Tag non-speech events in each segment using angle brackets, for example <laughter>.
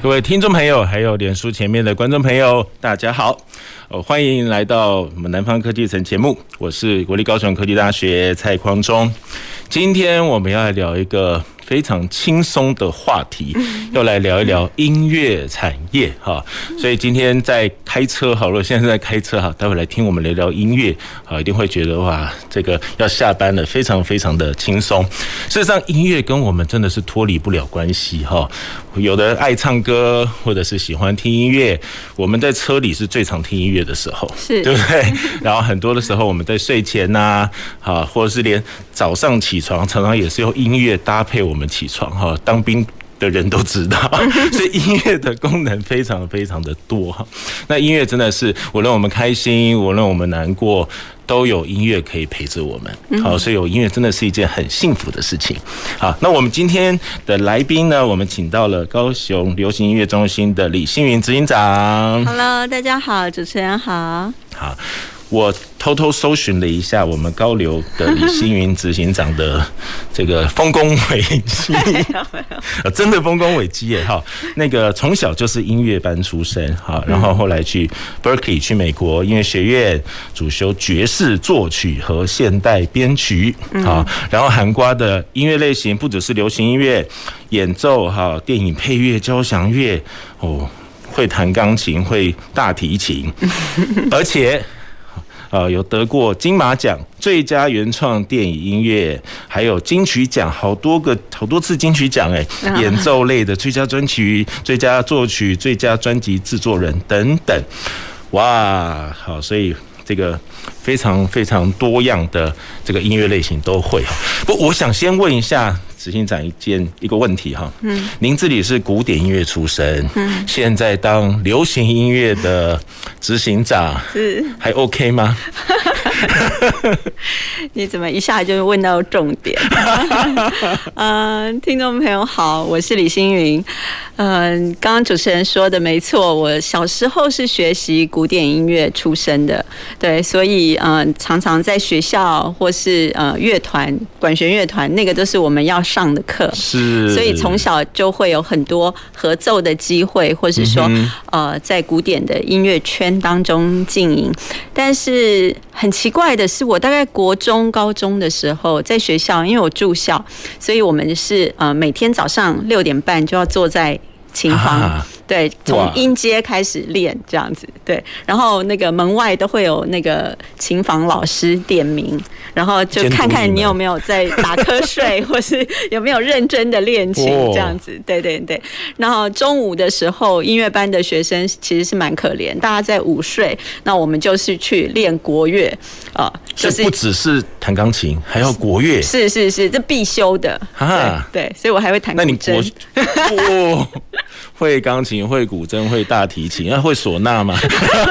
各位听众朋友，还有脸书前面的观众朋友，大家好，哦，欢迎来到我们南方科技城节目，我是国立高雄科技大学蔡匡忠，今天我们要来聊一个。非常轻松的话题，要来聊一聊音乐产业哈。所以今天在开车好了，现在在开车哈，待会来听我们聊聊音乐啊，一定会觉得哇，这个要下班了，非常非常的轻松。事实上，音乐跟我们真的是脱离不了关系哈。有的爱唱歌，或者是喜欢听音乐，我们在车里是最常听音乐的时候，是对不对？<laughs> 然后很多的时候，我们在睡前呐，啊，或者是连早上起床，常常也是用音乐搭配我们。我们起床哈，当兵的人都知道，<laughs> 所以音乐的功能非常非常的多哈。那音乐真的是，无论我们开心，无论我们难过，都有音乐可以陪着我们。好，所以有音乐真的是一件很幸福的事情。好，那我们今天的来宾呢，我们请到了高雄流行音乐中心的李星云执行长。Hello，大家好，主持人好。好。我偷偷搜寻了一下我们高流的李星云执行长的这个丰功伟绩，<laughs> 真的丰功伟绩耶！哈，那个从小就是音乐班出身，哈，然后后来去 Berkeley 去美国音乐学院主修爵士作曲和现代编曲，啊，然后涵盖的音乐类型不只是流行音乐演奏，哈，电影配乐、交响乐，哦，会弹钢琴，会大提琴，<laughs> 而且。呃，有得过金马奖最佳原创电影音乐，还有金曲奖好多个好多次金曲奖哎，演奏类的最佳专曲、最佳作曲、最佳专辑制作人等等，哇，好，所以这个非常非常多样的这个音乐类型都会。不，我想先问一下。执行长一件一个问题哈，嗯，您自己是古典音乐出身，嗯，现在当流行音乐的执行长，是。还 OK 吗？<laughs> <laughs> 你怎么一下就问到重点？嗯，<laughs> 听众朋友好，我是李星云。嗯，刚刚主持人说的没错，我小时候是学习古典音乐出身的，对，所以嗯，常常在学校或是呃乐团、管弦乐团，那个都是我们要上的课，是，所以从小就会有很多合奏的机会，或是说呃，在古典的音乐圈当中经营，但是很奇奇怪的是，我大概国中、高中的时候，在学校，因为我住校，所以我们是呃每天早上六点半就要坐在琴房。对，从音阶开始练这样子，对，然后那个门外都会有那个琴房老师点名，然后就看看你有没有在打瞌睡，<laughs> 或是有没有认真的练琴这样子，对对对。然后中午的时候，音乐班的学生其实是蛮可怜，大家在午睡，那我们就是去练国乐啊，就是不只是弹钢琴，还要国乐，是是是，这必修的。啊，对，所以我还会弹。那你国 <laughs> 哦，会钢琴。会古筝，会大提琴，那 <laughs> 会唢呐吗？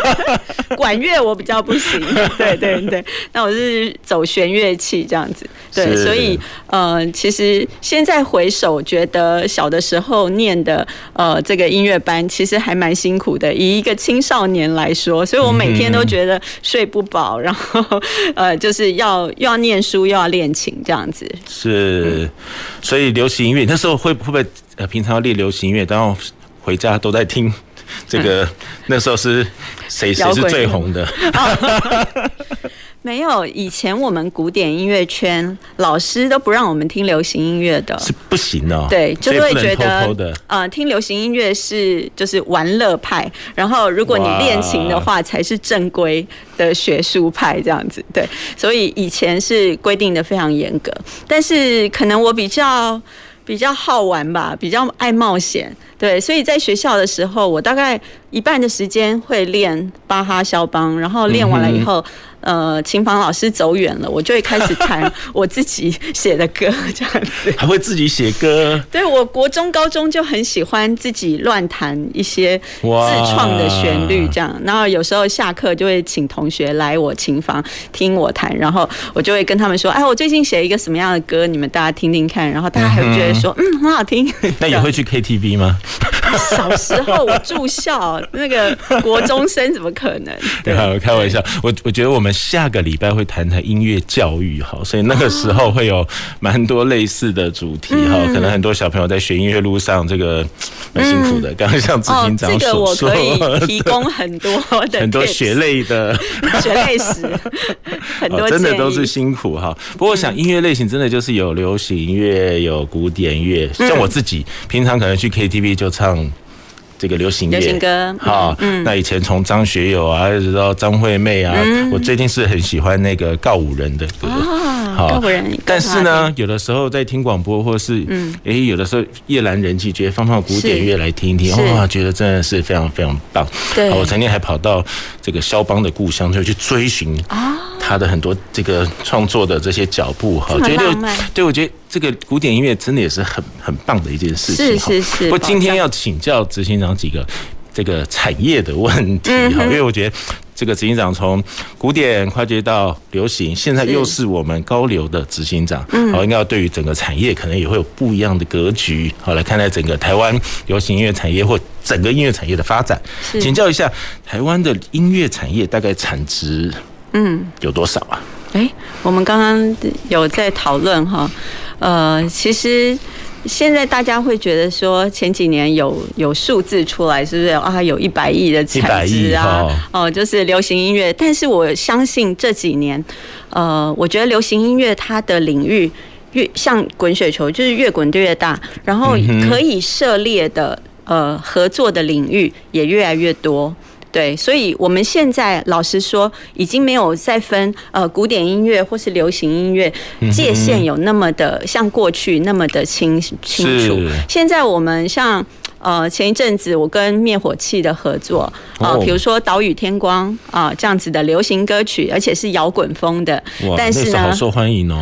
<laughs> 管乐我比较不行，<laughs> 对对对。那我是走弦乐器这样子，对，所以呃，其实现在回首，觉得小的时候念的呃这个音乐班，其实还蛮辛苦的。以一个青少年来说，所以我每天都觉得睡不饱，然后呃，就是要又要念书又要练琴这样子。是，所以流行音乐那时候会会不会呃平常要练流行音乐，然后。回家都在听 <laughs> 这个，嗯、那时候是谁谁是最红的？<laughs> 没有，以前我们古典音乐圈老师都不让我们听流行音乐的，是不行的、哦。对，就会觉得呃，听流行音乐是就是玩乐派，然后如果你练琴的话，才是正规的学术派这样子。对，所以以前是规定的非常严格，但是可能我比较。比较好玩吧，比较爱冒险，对，所以在学校的时候，我大概一半的时间会练巴哈肖邦，然后练完了以后，呃琴房老师走远了，我就会开始弹 <laughs> 我自己写的歌，这样子。还会自己写歌？对，我国中、高中就很喜欢自己乱弹一些自创的旋律，这样。然后有时候下课就会请同学来我琴房听我弹，然后我就会跟他们说：“哎，我最近写一个什么样的歌，你们大家听听看。”然后大家还会觉得说：“ <laughs> 嗯，嗯，很好听。<laughs> ”那也会去 KTV 吗？小时候我住校，那个国中生怎么可能？对，我开玩笑。我我觉得我们下个礼拜会谈谈音乐教育，哈，所以那个时候会有蛮多类似的主题，哈，可能很多小朋友在学音乐路上，这个蛮辛苦的。刚刚像执行长所说，这个我可以提供很多的 <laughs> 很多血泪的 <laughs> 血泪史，<laughs> 很多真的都是辛苦哈。不过我想音乐类型真的就是有流行乐，有古典乐，像我自己平常可能去 KTV 就唱。这个流行乐，流行歌，好，嗯，那以前从张学友啊，一直到张惠妹啊，嗯、我最近是很喜欢那个告五人的歌，啊、好。告五人。但是呢，有的时候在听广播，或是，嗯，哎，有的时候夜阑人静，觉得放放古典乐来听一听，哇，觉得真的是非常非常棒。对，我曾经还跑到这个肖邦的故乡，就去追寻他的很多这个创作的这些脚步，哈，觉得，对，我觉得。这个古典音乐真的也是很很棒的一件事情。是是是。不过今天要请教执行长几个这个产业的问题哈，因为我觉得这个执行长从古典跨界到流行，现在又是我们高流的执行长，嗯好，应该要对于整个产业可能也会有不一样的格局，好，来看待整个台湾流行音乐产业或整个音乐产业的发展。请教一下，台湾的音乐产业大概产值嗯有多少啊？哎，我们刚刚有在讨论哈。呃，其实现在大家会觉得说，前几年有有数字出来，是不是啊？有一百亿的产值啊？哦，哦，就是流行音乐。但是我相信这几年，呃，我觉得流行音乐它的领域越像滚雪球，就是越滚越大，然后可以涉猎的呃合作的领域也越来越多。对，所以我们现在老实说，已经没有再分呃古典音乐或是流行音乐界限有那么的像过去那么的清清楚。现在我们像呃前一阵子我跟灭火器的合作啊，比如说岛屿天光啊这样子的流行歌曲，而且是摇滚风的，但是呢，好受欢迎哦。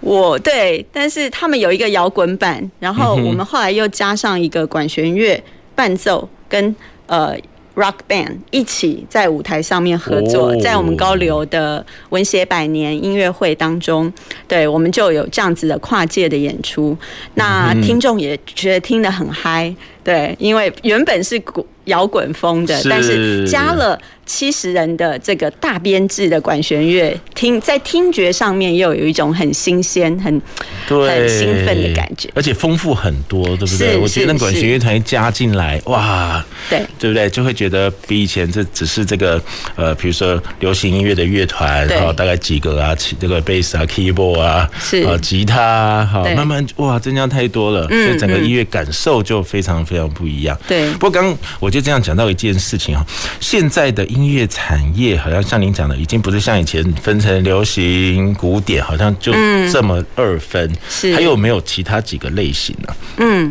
我对，但是他们有一个摇滚版，然后我们后来又加上一个管弦乐伴奏跟呃。Rock Band 一起在舞台上面合作，在我们高流的文学百年音乐会当中，对，我们就有这样子的跨界的演出，那听众也觉得听得很嗨，对，因为原本是古摇滚风的，但是加了。七十人的这个大编制的管弦乐，听在听觉上面又有一种很新鲜、很很兴奋的感觉，而且丰富很多，对不对？我觉得那管弦乐团加进来，哇，对。对不对？就会觉得比以前这只是这个呃，比如说流行音乐的乐团，然后大概几个啊，这个贝斯啊、keyboard 啊，是。啊，吉他啊，好，慢慢哇，增加太多了，所以整个音乐感受就非常非常不一样。对，不过刚我就这样讲到一件事情哈，现在的。音乐产业好像像您讲的，已经不是像以前分成流行、古典，好像就这么二分。嗯、是，还有没有其他几个类型呢、啊？嗯，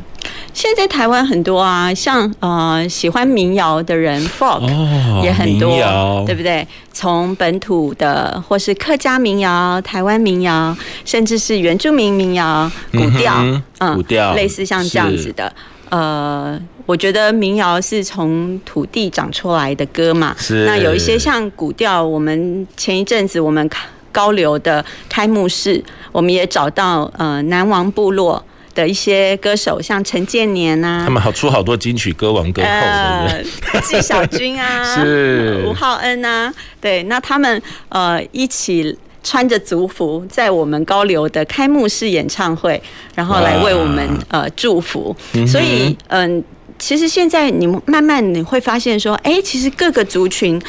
现在台湾很多啊，像呃喜欢民谣的人，folk、哦、也很多，对不对？从本土的，或是客家民谣、台湾民谣，甚至是原住民民谣、古调，嗯，古调、嗯，类似像这样子的，呃。我觉得民谣是从土地长出来的歌嘛，是。那有一些像古调，我们前一阵子我们高流的开幕式，我们也找到呃南王部落的一些歌手，像陈建年呐，他们好出好多金曲歌王歌后，呃，纪晓君啊，<laughs> 是吴浩恩啊，对，那他们呃一起穿着族服，在我们高流的开幕式演唱会，然后来为我们呃祝福，所以嗯。呃其实现在你们慢慢你会发现说，哎，其实各个族群，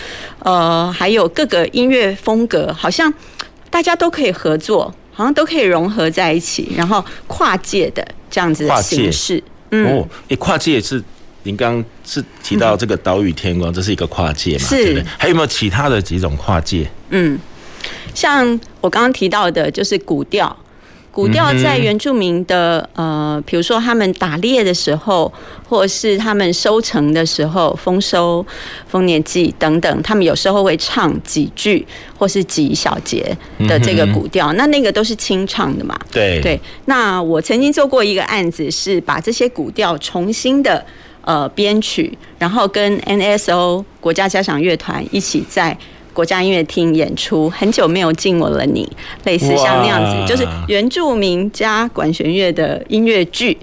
呃，还有各个音乐风格，好像大家都可以合作，好像都可以融合在一起，然后跨界的这样子的形式。嗯，哦，哎，跨界是您刚刚是提到这个岛屿天光，这是一个跨界嘛？对不对？还有没有其他的几种跨界？嗯，像我刚刚提到的，就是古调。古调在原住民的呃，比如说他们打猎的时候，或是他们收成的时候，丰收、丰年祭等等，他们有时候会唱几句或是几小节的这个古调，那那个都是清唱的嘛。对对。那我曾经做过一个案子，是把这些古调重新的呃编曲，然后跟 NSO 国家交响乐团一起在。国家音乐厅演出，很久没有进我了你，类似像那样子，就是原住民加管弦乐的音乐剧，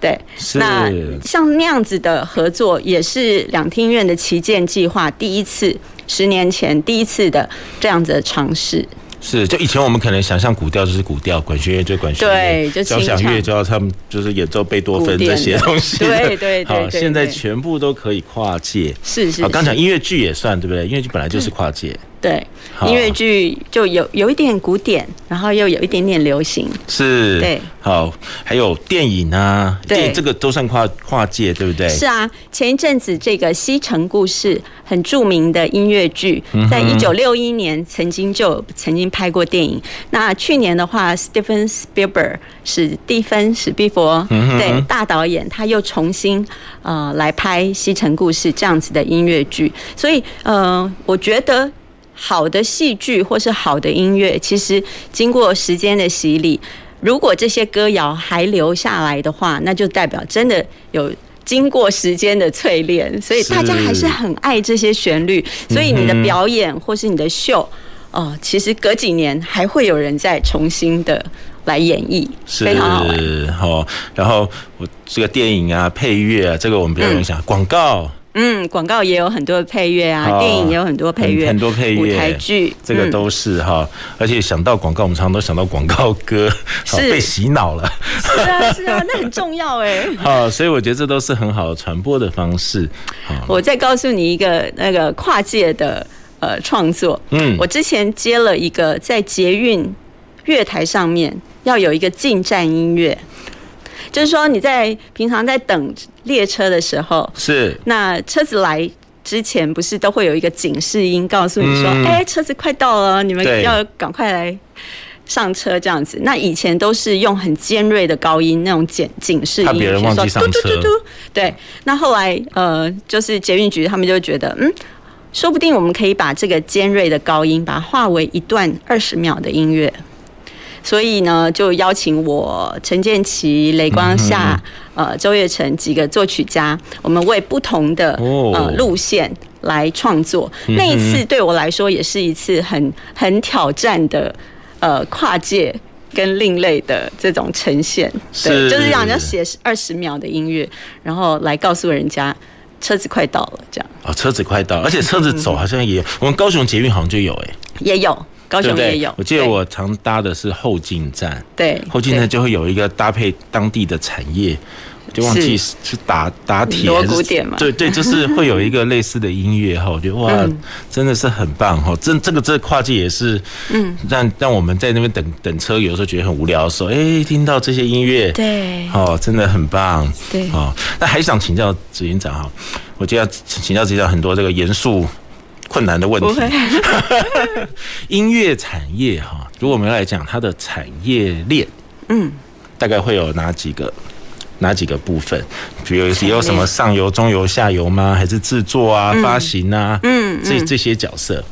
对，那像那样子的合作，也是两厅院的旗舰计划第一次，十年前第一次的这样子的尝试。是，就以前我们可能想象古调就是古调，管弦乐就管弦乐，对，就交响乐就要他们就是演奏贝多芬这些东西，对对对，对。<laughs> 好，现在全部都可以跨界。是是。好，刚讲音乐剧也算对不对？音乐剧本来就是跨界。对，音乐剧就有有一点古典，然后又有一点点流行，是，对，好，还有电影啊，对，这个都算跨跨界，对不对？是啊，前一阵子这个《西城故事》很著名的音乐剧，在一九六一年曾经就曾经拍过电影。那去年的话，Stephen Spielberg 史蒂芬史匹柏对大导演，他又重新呃来拍《西城故事》这样子的音乐剧，所以呃，我觉得。好的戏剧或是好的音乐，其实经过时间的洗礼，如果这些歌谣还留下来的话，那就代表真的有经过时间的淬炼，所以大家还是很爱这些旋律。所以你的表演或是你的秀，哦、呃，其实隔几年还会有人再重新的来演绎，非常好玩。好，然后我这个电影啊，配乐啊，这个我们不要影响广告。嗯，广告也有很多配乐啊，电影也有很多配乐，很多配乐，舞台剧这个都是哈。而且想到广告，我们常常都想到广告歌，是被洗脑了。是啊，是啊，那很重要哎。<laughs> 好，所以我觉得这都是很好的传播的方式。我再告诉你一个那个跨界的呃创作。嗯，我之前接了一个在捷运月台上面要有一个进站音乐。就是说，你在平常在等列车的时候，是那车子来之前，不是都会有一个警示音告诉你说：“哎、嗯，车子快到了，你们要赶快来上车。”这样子。那以前都是用很尖锐的高音那种警警示音，怕别人忘记上车。对。那后来呃，就是捷运局他们就觉得，嗯，说不定我们可以把这个尖锐的高音，把它化为一段二十秒的音乐。所以呢，就邀请我陈建奇、雷光夏、呃周月成几个作曲家，我们为不同的呃路线来创作。那一次对我来说也是一次很很挑战的呃跨界跟另类的这种呈现。对，就是让人家写二十秒的音乐，然后来告诉人家车子快到了，这样。哦，车子快到，而且车子走好像也有，我们高雄捷运好像就有哎，也有。高雄也有，我记得我常搭的是后进站，对，后进站就会有一个搭配当地的产业，就忘记是。打打铁锣鼓点嘛，对对，就是会有一个类似的音乐哈，<laughs> 我觉得哇，真的是很棒哈，这这个这个跨界也是，嗯，让让我们在那边等等车，有时候觉得很无聊的时候，哎，听到这些音乐，对，哦，真的很棒，对，哦，那还想请教执行长哈，我就要请教执行长很多这个严肃。困难的问题。<laughs> 音乐产业哈，如果我们要来讲它的产业链，嗯，大概会有哪几个哪几个部分？比如有什么上游、中游、下游吗？还是制作啊、发行啊？嗯，这这些角色。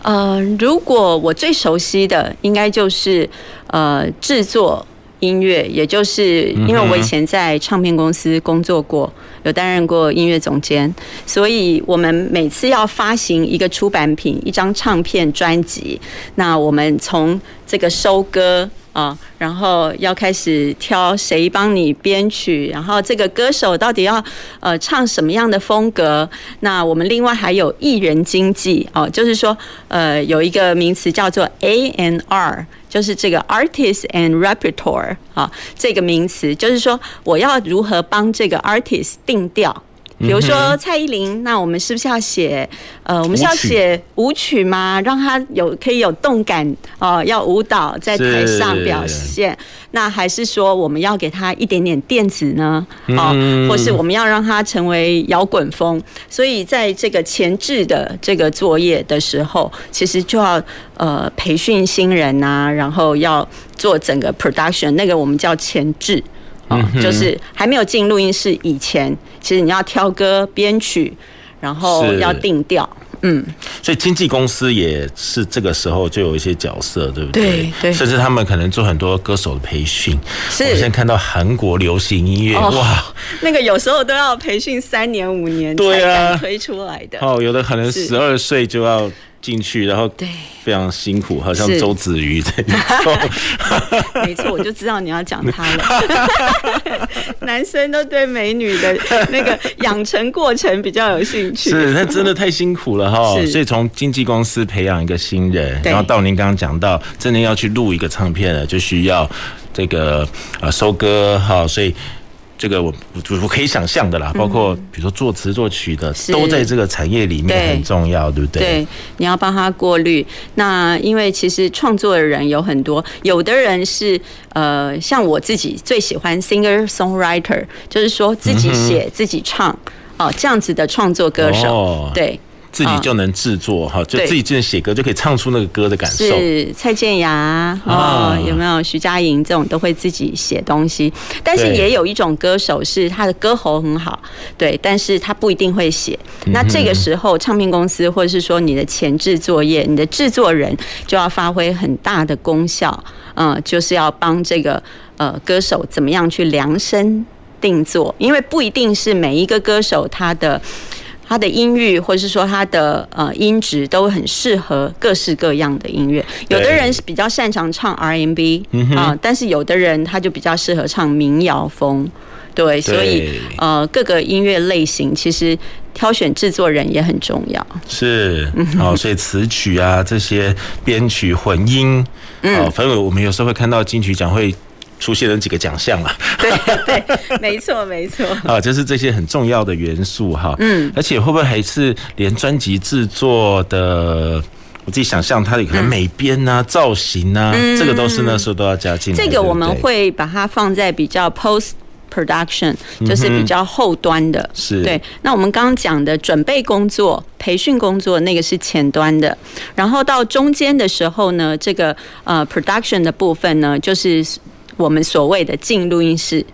呃，如果我最熟悉的，应该就是呃制作。音乐，也就是因为我以前在唱片公司工作过，有担任过音乐总监，所以我们每次要发行一个出版品，一张唱片专辑，那我们从这个收割。啊，然后要开始挑谁帮你编曲，然后这个歌手到底要呃唱什么样的风格？那我们另外还有艺人经纪哦，就是说呃有一个名词叫做 A N R 就是这个 Artist and Repertoire 啊，这个名词就是说我要如何帮这个 Artist 定调。比如说蔡依林，那我们是不是要写呃，我们是要写舞曲吗？让他有可以有动感哦、呃，要舞蹈在台上表现。那还是说我们要给他一点点电子呢？哦，或是我们要让他成为摇滚风？所以在这个前置的这个作业的时候，其实就要呃培训新人啊，然后要做整个 production，那个我们叫前置。哦，就是还没有进录音室以前，其实你要挑歌、编曲，然后要定调。嗯，所以经纪公司也是这个时候就有一些角色，对不对？对对。甚至他们可能做很多歌手的培训。是。我现在看到韩国流行音乐，哦、哇，那个有时候都要培训三年五年才敢推出来的。哦，有的可能十二岁就要。进去，然后对，非常辛苦，好像周子瑜 <laughs> 在做。<laughs> 没错，我就知道你要讲他了。<laughs> 男生都对美女的那个养成过程比较有兴趣。是，那真的太辛苦了哈。所以从经纪公司培养一个新人，然后到您刚刚讲到，真的要去录一个唱片了，就需要这个呃收割哈，所以。这个我我我可以想象的啦，包括比如说作词作曲的，都在这个产业里面很重要，对不对？对，你要帮他过滤。那因为其实创作的人有很多，有的人是呃，像我自己最喜欢 singer songwriter，就是说自己写自己唱哦，这样子的创作歌手，对。自己就能制作哈，就自己就能写歌，就可以唱出那个歌的感受。是蔡健雅哦，有没有徐佳莹这种都会自己写东西？但是也有一种歌手是他的歌喉很好，对，但是他不一定会写。那这个时候，唱片公司或者是说你的前置作业，你的制作人就要发挥很大的功效，嗯，就是要帮这个呃歌手怎么样去量身定做，因为不一定是每一个歌手他的。他的音域，或者是说他的呃音质，都很适合各式各样的音乐。有的人是比较擅长唱 R&B 啊，但是有的人他就比较适合唱民谣风。对，所以呃各个音乐类型，其实挑选制作人也很重要。是，好，所以词曲啊这些编曲混音，嗯，反正我们有时候会看到金曲奖会。出现了几个奖项啊？<laughs> 对对，没错没错 <laughs> 啊，就是这些很重要的元素哈。嗯，而且会不会还是连专辑制作的？我自己想象，它的可能美编啊、造型啊，这个都是那时候都要加进来。这个我们会把它放在比较 post production，就是比较后端的。是对。那我们刚刚讲的准备工作、培训工作，那个是前端的。然后到中间的时候呢，这个呃 production 的部分呢，就是。我们所谓的进录音室，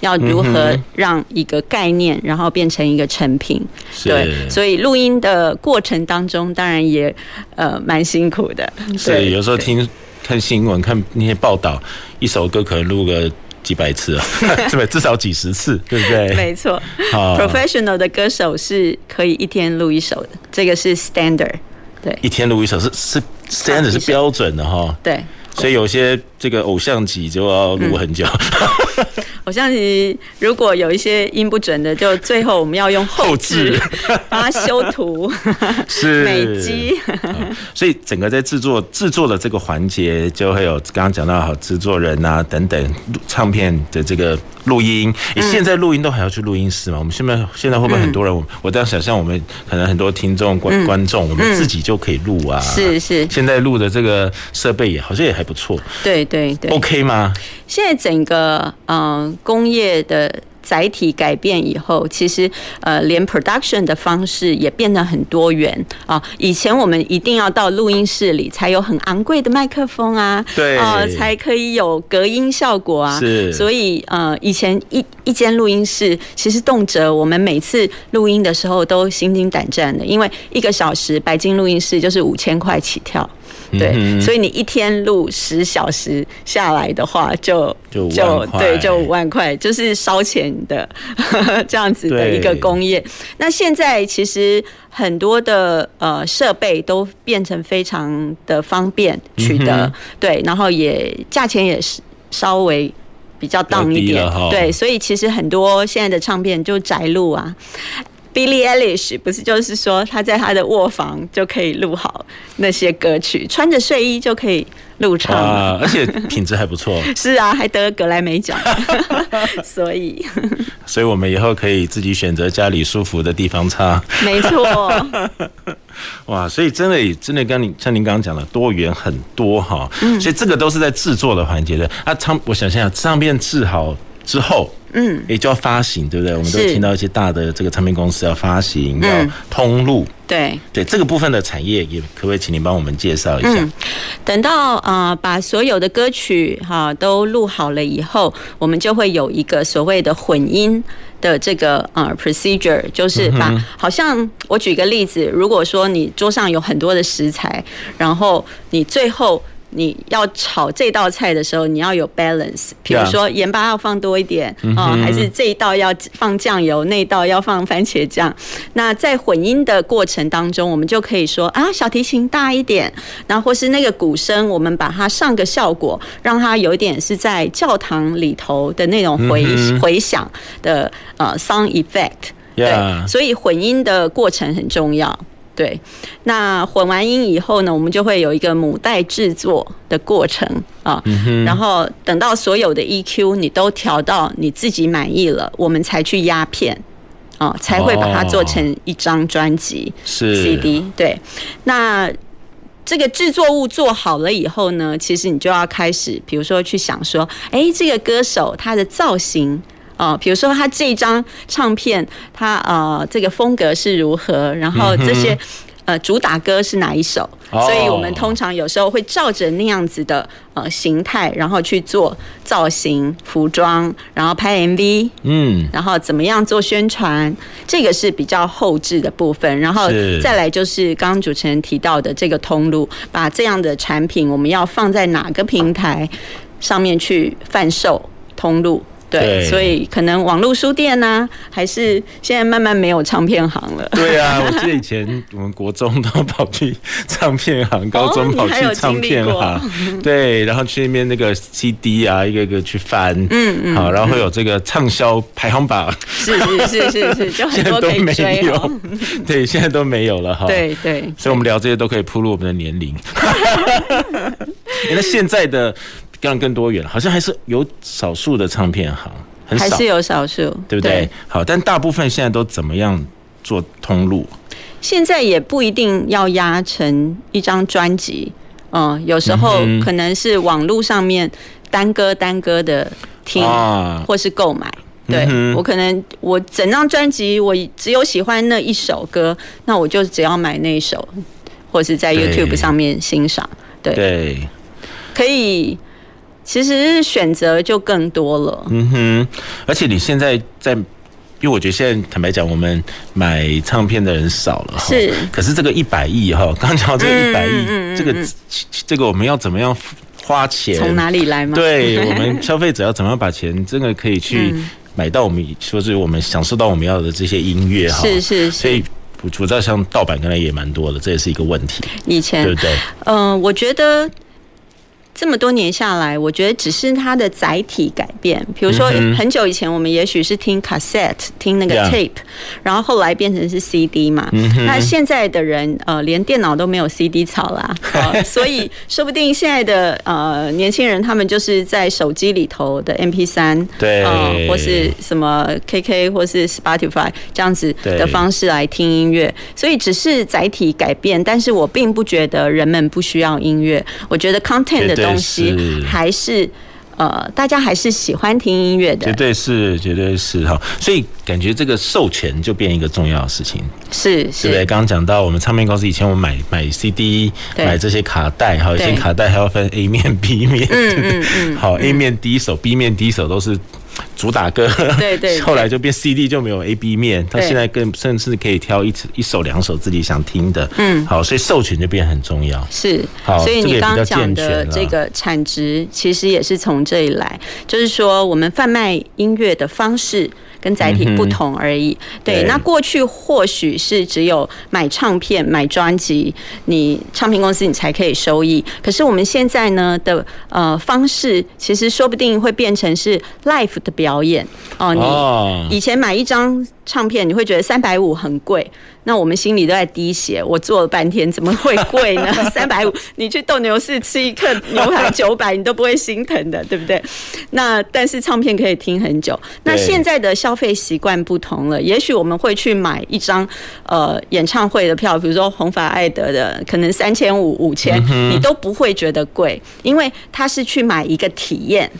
要如何让一个概念，然后变成一个成品？对，所以录音的过程当中，当然也呃蛮辛苦的。对，有时候听看新闻，看那些报道，一首歌可能录个几百次啊，<laughs> 是不是？至少几十次，对不对？没错。好，professional 的歌手是可以一天录一首的，这个是 standard。对，一天录一首是是 standard 是标准的哈。对。所以有些这个偶像级就要录很久。嗯，<laughs> 偶像级如果有一些音不准的，就最后我们要用后置 <laughs> 把它修图，<laughs> 是美肌。所以整个在制作制作的这个环节，就会有刚刚讲到好制作人啊等等，唱片的这个录音。你现在录音都还要去录音室吗？我们现在现在会不会很多人？我我这样想象，我们可能很多听众观观众，我们自己就可以录啊。是是。现在录的这个设备也好像也还不错。对对对。OK 吗？现在整个嗯工业的载体改变以后，其实呃连 production 的方式也变得很多元啊。以前我们一定要到录音室里才有很昂贵的麦克风啊，对啊，才可以有隔音效果啊。是，所以呃以前一一间录音室，其实动辄我们每次录音的时候都心惊胆战的，因为一个小时白金录音室就是五千块起跳。对，所以你一天录十小时下来的话就，就就对，就五万块，就是烧钱的 <laughs> 这样子的一个工业。那现在其实很多的呃设备都变成非常的方便取得，对，然后也价钱也是稍微比较 down 一点，对，所以其实很多现在的唱片就宅录啊。Billie Eilish 不是就是说他在他的卧房就可以录好那些歌曲，穿着睡衣就可以录唱啊，而且品质还不错。<laughs> 是啊，还得格莱美奖，<laughs> 所以，<laughs> 所以我们以后可以自己选择家里舒服的地方唱。没错。哇，所以真的真的跟你像您刚刚讲的多元很多哈，所以这个都是在制作的环节的。啊，唱，我想想，唱片制好之后。嗯，也就要发行，对不对？我们都听到一些大的这个唱片公司要发行，要通路。对对，这个部分的产业也可不可以请您帮我们介绍一下？嗯，等到呃把所有的歌曲哈都录好了以后，我们就会有一个所谓的混音的这个呃 procedure，就是把好像我举个例子，如果说你桌上有很多的食材，然后你最后。你要炒这道菜的时候，你要有 balance，比如说盐巴要放多一点啊，还是这一道要放酱油，那一道要放番茄酱。那在混音的过程当中，我们就可以说啊，小提琴大一点，然后或是那个鼓声，我们把它上个效果，让它有一点是在教堂里头的那种回回响的呃 sound effect。对，所以混音的过程很重要。对，那混完音以后呢，我们就会有一个母带制作的过程啊，然后等到所有的 EQ 你都调到你自己满意了，我们才去压片啊，才会把它做成一张专辑是 CD。对，那这个制作物做好了以后呢，其实你就要开始，比如说去想说，哎，这个歌手他的造型。哦，比如说他这张唱片，他呃这个风格是如何，然后这些呃主打歌是哪一首，所以我们通常有时候会照着那样子的呃形态，然后去做造型、服装，然后拍 MV，嗯，然后怎么样做宣传，这个是比较后置的部分，然后再来就是刚刚主持人提到的这个通路，把这样的产品我们要放在哪个平台上面去贩售通路。对，对，所以可能网络书店呢、啊，还是现在慢慢没有唱片行了。对啊，<laughs> 我记得以前我们国中都跑去唱片行，高中跑去唱片行，哦、<laughs> 对，然后去那边那个 CD 啊，一个一个去翻，嗯嗯，好，然后会有这个畅销排行榜，是是是是是，现在都没有，对，现在都没有了哈。<laughs> 对对，所以我们聊这些都可以暴露我们的年龄。那现在的。更更多元，好像还是有少数的唱片行，很少，还是有少数，对不对？对，好，但大部分现在都怎么样做通路？现在也不一定要压成一张专辑，嗯，有时候可能是网络上面单歌单歌的听，或是购买。对，我可能我整张专辑我只有喜欢那一首歌，那我就只要买那一首，或是在 YouTube 上面欣赏。对，对，可以。其实选择就更多了。嗯哼，而且你现在在，因为我觉得现在坦白讲，我们买唱片的人少了。是。可是这个一百亿哈，刚讲到这个一百亿，这个这个我们要怎么样花钱？从哪里来吗？对，<laughs> 我们消费者要怎么样把钱真的可以去买到我们说是我们享受到我们要的这些音乐哈？是是是。所以我知道像盗版，可能也蛮多的，这也是一个问题。以前对不对？嗯，我觉得。这么多年下来，我觉得只是它的载体改变。比如说，很久以前我们也许是听 cassette，听那个 tape，然后后来变成是 CD 嘛。那现在的人呃，连电脑都没有 CD 槽啦，<laughs> 所以说不定现在的呃年轻人他们就是在手机里头的 MP 三对，或是什么 KK 或是 Spotify 这样子的方式来听音乐。所以只是载体改变，但是我并不觉得人们不需要音乐。我觉得 content 的。东西还是呃，大家还是喜欢听音乐的，绝对是，绝对是哈。所以感觉这个授权就变一个重要的事情，是，是。不对？刚刚讲到我们唱片公司以前我们买买 CD，买这些卡带，哈，以前卡带还要分 A 面、B 面，嗯嗯嗯，<laughs> 好，A 面第一首，B 面第一首都是。主打歌，对对，<laughs> 后来就变 CD 就没有 A B 面，他现在更甚至可以挑一一首两首自己想听的，嗯，好，所以授权就变很重要，是，好，所以你刚刚讲的这个产值其实也是从这里来，就是说我们贩卖音乐的方式跟载体不同而已。对，那过去或许是只有买唱片、买专辑，你唱片公司你才可以收益。可是我们现在呢的呃方式，其实说不定会变成是 live 的表演哦。你以前买一张唱片，你会觉得三百五很贵。那我们心里都在滴血，我做了半天怎么会贵呢？<laughs> 三百五，你去斗牛士吃一克牛排九百，你都不会心疼的，对不对？那但是唱片可以听很久。那现在的消费习惯不同了，也许我们会去买一张呃演唱会的票，比如说红发艾德的，可能三千五、五千，你都不会觉得贵，因为他是去买一个体验。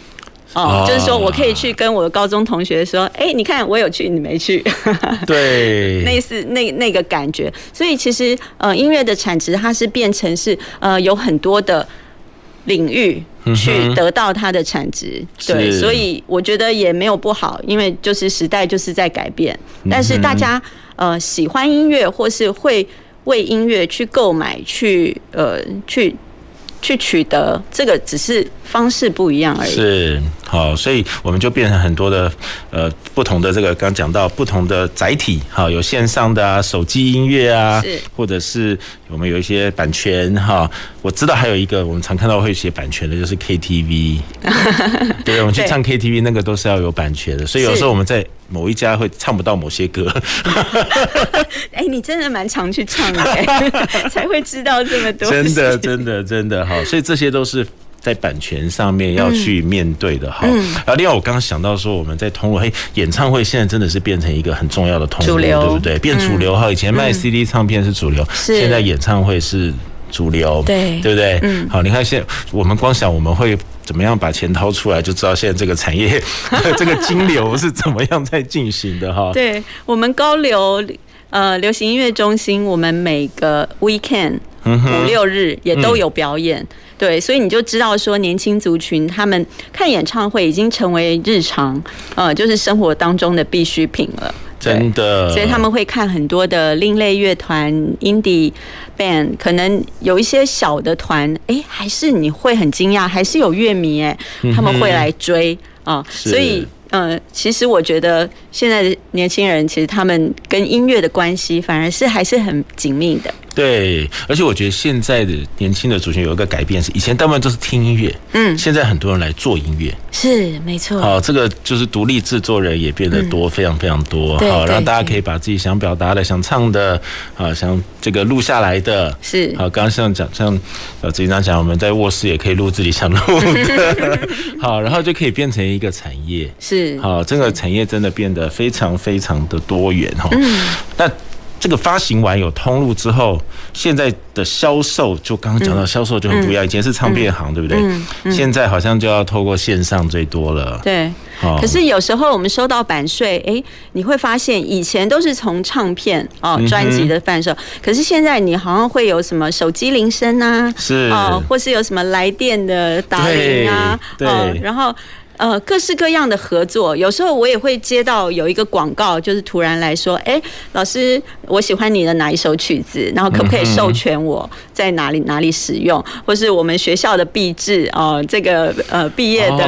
哦，就是说我可以去跟我的高中同学说，哎、欸，你看我有去，你没去，<laughs> 对，类似那那个感觉。所以其实呃，音乐的产值它是变成是呃有很多的领域去得到它的产值，对，所以我觉得也没有不好，因为就是时代就是在改变，但是大家呃喜欢音乐或是会为音乐去购买去呃去。去取得这个只是方式不一样而已。是，好，所以我们就变成很多的呃不同的这个刚讲到不同的载体，哈，有线上的啊，手机音乐啊，或者是我们有一些版权哈。我知道还有一个我们常看到会写版权的，就是 KTV。<laughs> 对，我们去唱 KTV 那个都是要有版权的，所以有时候我们在。某一家会唱不到某些歌，<laughs> 哎，你真的蛮常去唱的，<laughs> 才会知道这么多。真的，真的，真的好，所以这些都是在版权上面要去面对的哈。然后另外，我刚刚想到说，我们在通路，嘿，演唱会现在真的是变成一个很重要的通路，对不对？变主流哈。以前卖 CD 唱片是主流，现在演唱会是主流，对，对不对？嗯。好，你看现在我们光想我们会。怎么样把钱掏出来，就知道现在这个产业 <laughs> 这个金流是怎么样在进行的哈。对，我们高流呃流行音乐中心，我们每个 weekend 五六日也都有表演。对，所以你就知道说，年轻族群他们看演唱会已经成为日常，呃，就是生活当中的必需品了。真的，所以他们会看很多的另类乐团、indie band，可能有一些小的团，哎，还是你会很惊讶，还是有乐迷哎，他们会来追啊，所以。嗯，其实我觉得现在的年轻人，其实他们跟音乐的关系反而是还是很紧密的。对，而且我觉得现在的年轻的族群有一个改变是，以前大部分都是听音乐，嗯，现在很多人来做音乐，是没错。好，这个就是独立制作人也变得多，非常非常多。好，让大家可以把自己想表达的、想唱的啊，想这个录下来的，是好。刚刚像讲像呃，执行长讲，我们在卧室也可以录自己想录的，<laughs> 好，然后就可以变成一个产业，是。好，这个产业真的变得非常非常的多元哈。嗯。那这个发行完有通路之后，现在的销售就刚刚讲到销售就很不一样，以前是唱片行，对不对？现在好像就要透过线上最多了。对。可是有时候我们收到版税，哎，你会发现以前都是从唱片哦专辑的贩售，可是现在你好像会有什么手机铃声啊，是哦，或是有什么来电的打铃啊，对，然后。呃，各式各样的合作，有时候我也会接到有一个广告，就是突然来说，哎，老师，我喜欢你的哪一首曲子，然后可不可以授权我在哪里哪里使用，或是我们学校的毕制哦，这个呃毕业的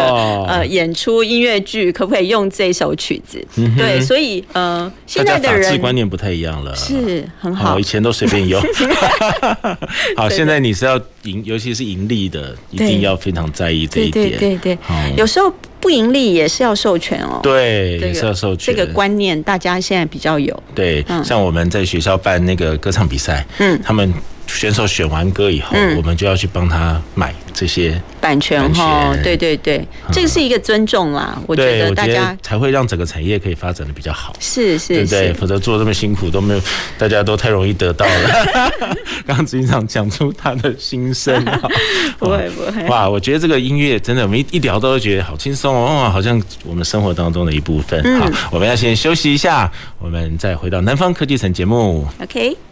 呃演出音乐剧，可不可以用这首曲子？对，所以呃，现在的人观念不太一样了，是很好，以前都随便用。<laughs> 好，现在你是要盈，尤其是盈利的，一定要非常在意这一点。对对对，有时候。不盈利也是要授权哦，对，也是要授权。这个观念大家现在比较有。对，像我们在学校办那个歌唱比赛，嗯，他们。选手选完歌以后，嗯、我们就要去帮他买这些版权哈。对对对，这个是一个尊重啦。我觉得大家才会让整个产业可以发展的比较好。是是，对不对？否则做这么辛苦都没有，大家都太容易得到了。<laughs> 刚刚执行长讲出他的心声，<laughs> 不会不会。哇，我觉得这个音乐真的，我们一聊都会觉得好轻松哦，好像我们生活当中的一部分。好，我们要先休息一下，我们再回到南方科技城节目。OK。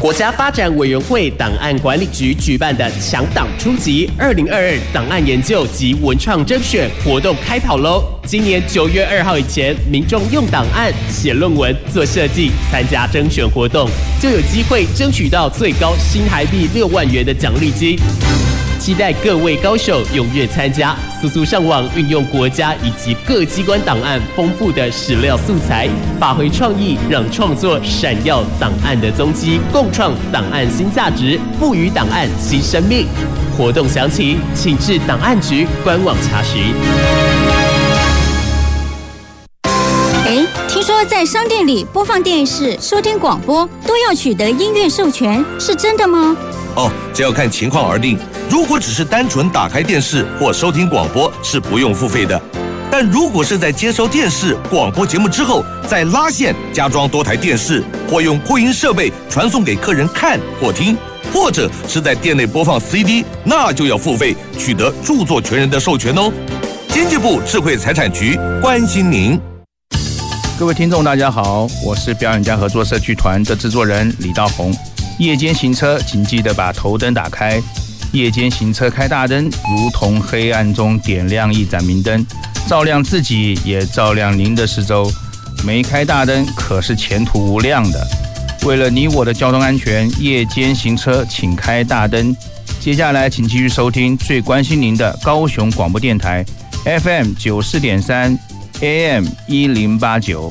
国家发展委员会档案管理局举办的强档初级二零二二档案研究及文创征选活动开跑喽！今年九月二号以前，民众用档案写论文、做设计，参加征选活动，就有机会争取到最高新台币六万元的奖励金。期待各位高手踊跃参加，速速上网运用国家以及各机关档案丰富的史料素材，发挥创意，让创作闪耀档案的踪迹，共创档案新价值，赋予档案新生命。活动详情请至档案局官网查询。哎，听说在商店里播放电视、收听广播都要取得音乐授权，是真的吗？哦，这要看情况而定。如果只是单纯打开电视或收听广播，是不用付费的。但如果是在接收电视广播节目之后，再拉线加装多台电视，或用扩音设备传送给客人看或听，或者是在店内播放 CD，那就要付费取得著作权人的授权哦。经济部智慧财产局关心您。各位听众，大家好，我是表演家合作社剧团的制作人李道宏。夜间行车，请记得把头灯打开。夜间行车开大灯，如同黑暗中点亮一盏明灯，照亮自己，也照亮您的四周。没开大灯可是前途无量的。为了你我的交通安全，夜间行车请开大灯。接下来，请继续收听最关心您的高雄广播电台 FM 九四点三，AM 一零八九。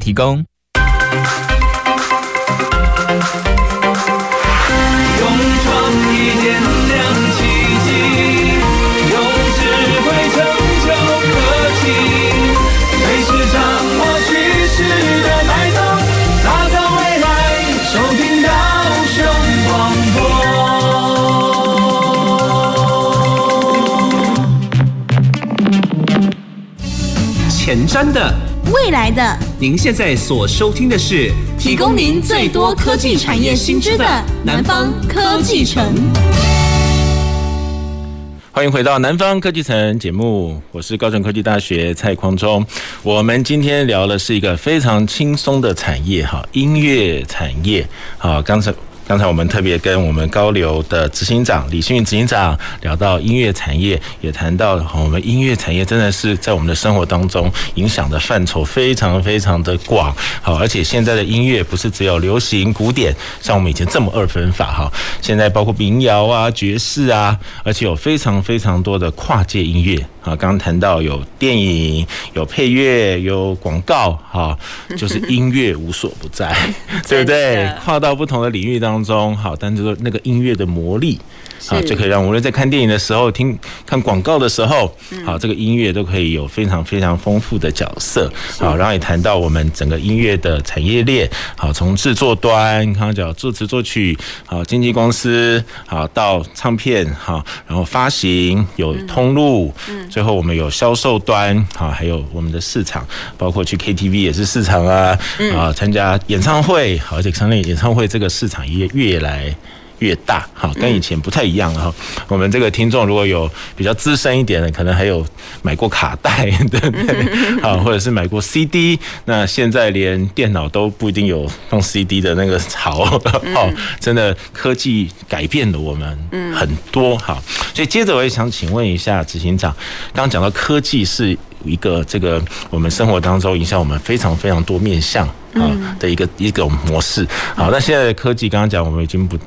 提供用创意点亮奇迹用智慧成就科技飞驰掌握许许的脉动打造未来收听到雄风。前瞻的，未来的，您现在所收听的是提供您最多科技产业新知的南方科技城。欢迎回到南方科技城节目，我是高雄科技大学蔡匡忠。我们今天聊的是一个非常轻松的产业，哈，音乐产业。好，刚才。刚才我们特别跟我们高流的执行长李星云执行长聊到音乐产业，也谈到我们音乐产业真的是在我们的生活当中影响的范畴非常非常的广。好，而且现在的音乐不是只有流行、古典，像我们以前这么二分法哈。现在包括民谣啊、爵士啊，而且有非常非常多的跨界音乐。啊，刚刚谈到有电影、有配乐、有广告，哈，就是音乐无所不在，<laughs> 对不对？跨到不同的领域当中，中好，但就是那个音乐的魔力。啊，就可以让无论在看电影的时候、听看广告的时候，好，这个音乐都可以有非常非常丰富的角色。好，然后也谈到我们整个音乐的产业链，好，从制作端，刚刚讲作词作曲，好，经纪公司，好，到唱片，好，然后发行有通路，最后我们有销售端，好，还有我们的市场，包括去 KTV 也是市场啊，啊，参加演唱会，好，而且成立演唱会这个市场也越来越大，好，跟以前不太一样了哈。我们这个听众如果有比较资深一点的，可能还有买过卡带，<laughs> 对不对？好，<laughs> 或者是买过 CD，那现在连电脑都不一定有放 CD 的那个槽，<laughs> 哦，真的科技改变了我们很多，哈。所以接着我也想请问一下执行长，刚刚讲到科技是一个这个我们生活当中影响我们非常非常多面向啊的一个一种模式。好，那现在的科技刚刚讲我们已经不。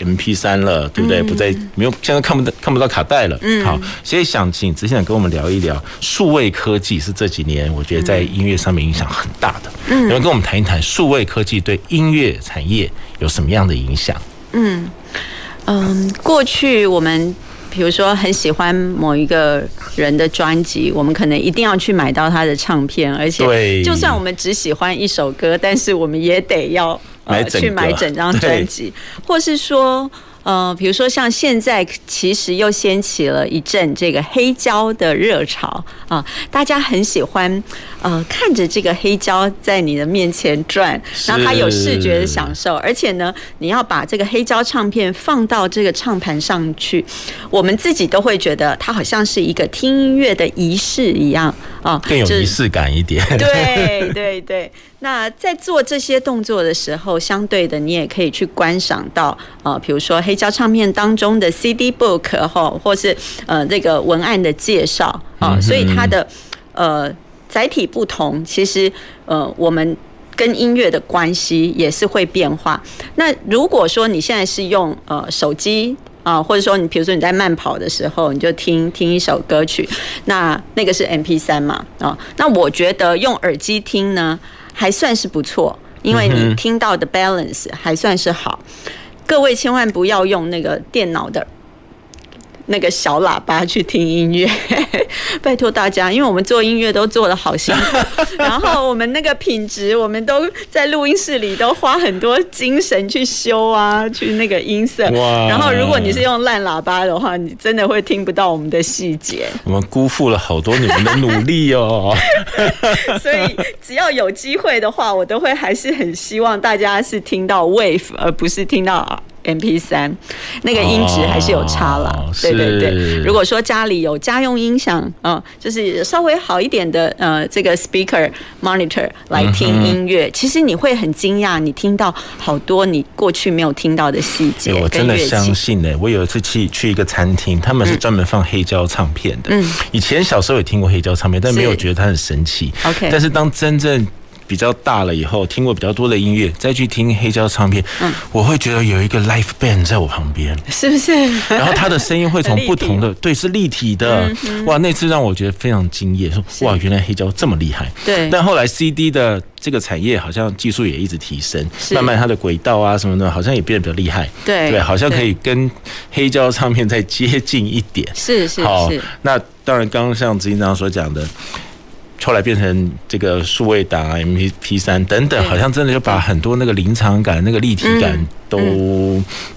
M P 三了，对不对？不再没有，现在看不到看不到卡带了。嗯，好，所以想请执行长跟我们聊一聊，数位科技是这几年我觉得在音乐上面影响很大的。嗯，能跟我们谈一谈数位科技对音乐产业有什么样的影响？嗯嗯，过去我们比如说很喜欢某一个人的专辑，我们可能一定要去买到他的唱片，而且就算我们只喜欢一首歌，但是我们也得要。呃去买整张专辑，或是说。呃，比如说像现在，其实又掀起了一阵这个黑胶的热潮啊、呃，大家很喜欢呃看着这个黑胶在你的面前转，然后它有视觉的享受，而且呢，你要把这个黑胶唱片放到这个唱盘上去，我们自己都会觉得它好像是。一个听音乐的仪式一样啊，更有仪式感一点。对对对。那在做这些动作的时候，相对的，你也可以去观赏到，呃，比如说黑胶唱片当中的 CD book 哈，或是。呃这个文案的介绍啊，所以它的呃载体不同，其实呃我们跟音乐的关系也是会变化。那如果说你现在是用呃手机啊，或者说你比如说你在慢跑的时候，你就听听一首歌曲，那那个是 M P 三嘛啊，那我觉得用耳机听呢。还算是不错，因为你听到的 balance 还算是好。各位千万不要用那个电脑的。那个小喇叭去听音乐，<laughs> 拜托大家，因为我们做音乐都做得好辛苦，<laughs> 然后我们那个品质，我们都在录音室里都花很多精神去修啊，去那个音色。哇！然后如果你是用烂喇叭的话，你真的会听不到我们的细节。我们辜负了好多你们的努力哦。<laughs> 所以只要有机会的话，我都会还是很希望大家是听到 wave，而不是听到。M P 三那个音质还是有差了，哦，对对对。如果说家里有家用音响，嗯，就是稍微好一点的，呃，这个 speaker monitor 来听音乐，嗯，其实你会很惊讶，你听到好多你过去没有听到的细节。我真的相信呢，我有一次去去一个餐厅，他们是专门放黑胶唱片的。嗯，以前小时候也听过黑胶唱片，但没有觉得它很神奇。OK，但是当真正比较大了以后，听过比较多的音乐，再去听黑胶唱片，嗯，我会觉得有一个 l i f e band 在我旁边，是不是？然后他的声音会从不同的，<laughs> 对，是立体的，哇，那次让我觉得非常惊艳，说哇，原来黑胶这么厉害。对。但后来 CD 的这个产业好像技术也一直提升，慢慢它的轨道啊什么的，好像也变得比较厉害。对。对，好像可以跟黑胶唱片再接近一点。是是是。好，那当然，刚刚像执行长所讲的。后来变成这个数位档 MP 三等等，好像真的就把很多那个临场感、那个立体感都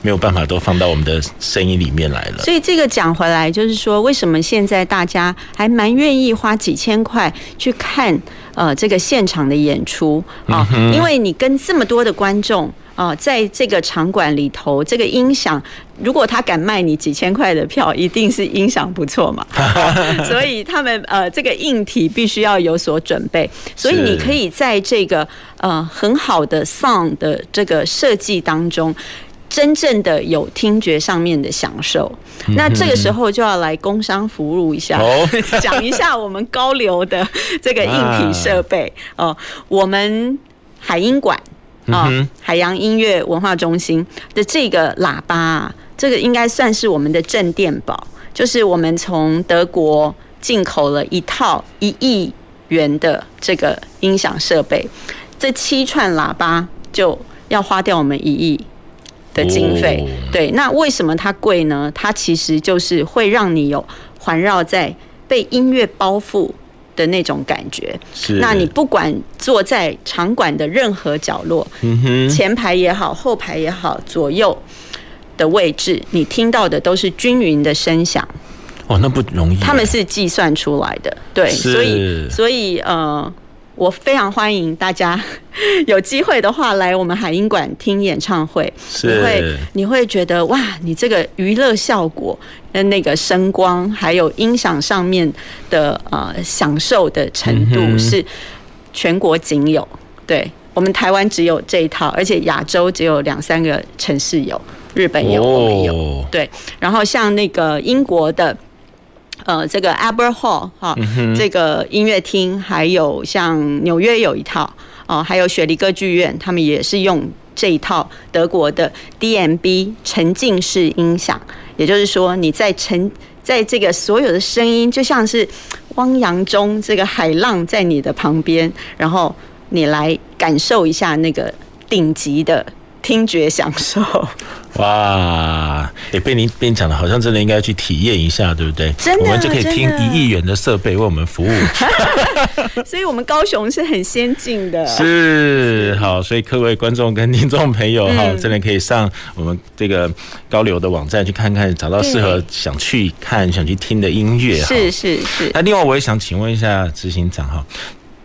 没有办法都放到我们的声音里面来了。所以这个讲回来，就是说，为什么现在大家还蛮愿意花几千块去看呃这个现场的演出啊？因为你跟这么多的观众。啊，在这个场馆里头，这个音响，如果他敢卖你几千块的票，一定是音响不错嘛。<laughs> 所以他们呃，这个硬体必须要有所准备。所以你可以在这个呃很好的 sound 的这个设计当中，真正的有听觉上面的享受。那这个时候就要来工商服务一下，<laughs> 讲一下我们高流的这个硬体设备 <laughs> 哦，我们海音馆。啊、哦，海洋音乐文化中心的这个喇叭啊，这个应该算是我们的镇店宝，就是我们从德国进口了一套一亿元的这个音响设备，这七串喇叭就要花掉我们一亿的经费。对，那为什么它贵呢？它其实就是会让你有环绕在被音乐包覆的那种感觉，是。那你不管坐在场馆的任何角落，嗯哼，前排也好，后排也好，左右的位置，你听到的都是均匀的声响。哦，那不容易。他们是计算出来的，对，所以，所以，呃。我非常欢迎大家 <laughs> 有机会的话来我们海音馆听演唱会，你会你会觉得哇，你这个娱乐效果跟那个声光还有音响上面的呃享受的程度是全国仅有，对，我们台湾只有这一套，而且亚洲只有两三个城市有，日本有，我们有，对，然后像那个英国的。呃，这个 Albert Hall 哈，这个音乐厅，还有像纽约有一套哦，还有雪梨歌剧院，他们也是用这一套德国的 DMB 沉浸式音响，也就是说，你在沉在这个所有的声音，就像是汪洋中这个海浪在你的旁边，然后你来感受一下那个顶级的。听觉享受。哇，也、欸、被您被你讲的，好像真的应该去体验一下，对不对？真的，我们就可以听一亿元的设备为我们服务。<laughs> 所以，我们高雄是很先进的。是好，所以各位观众跟听众朋友哈，嗯、真的可以上我们这个高流的网站去看看，找到适合想去看、想去听的音乐。是是是。那另外，我也想请问一下执行长哈，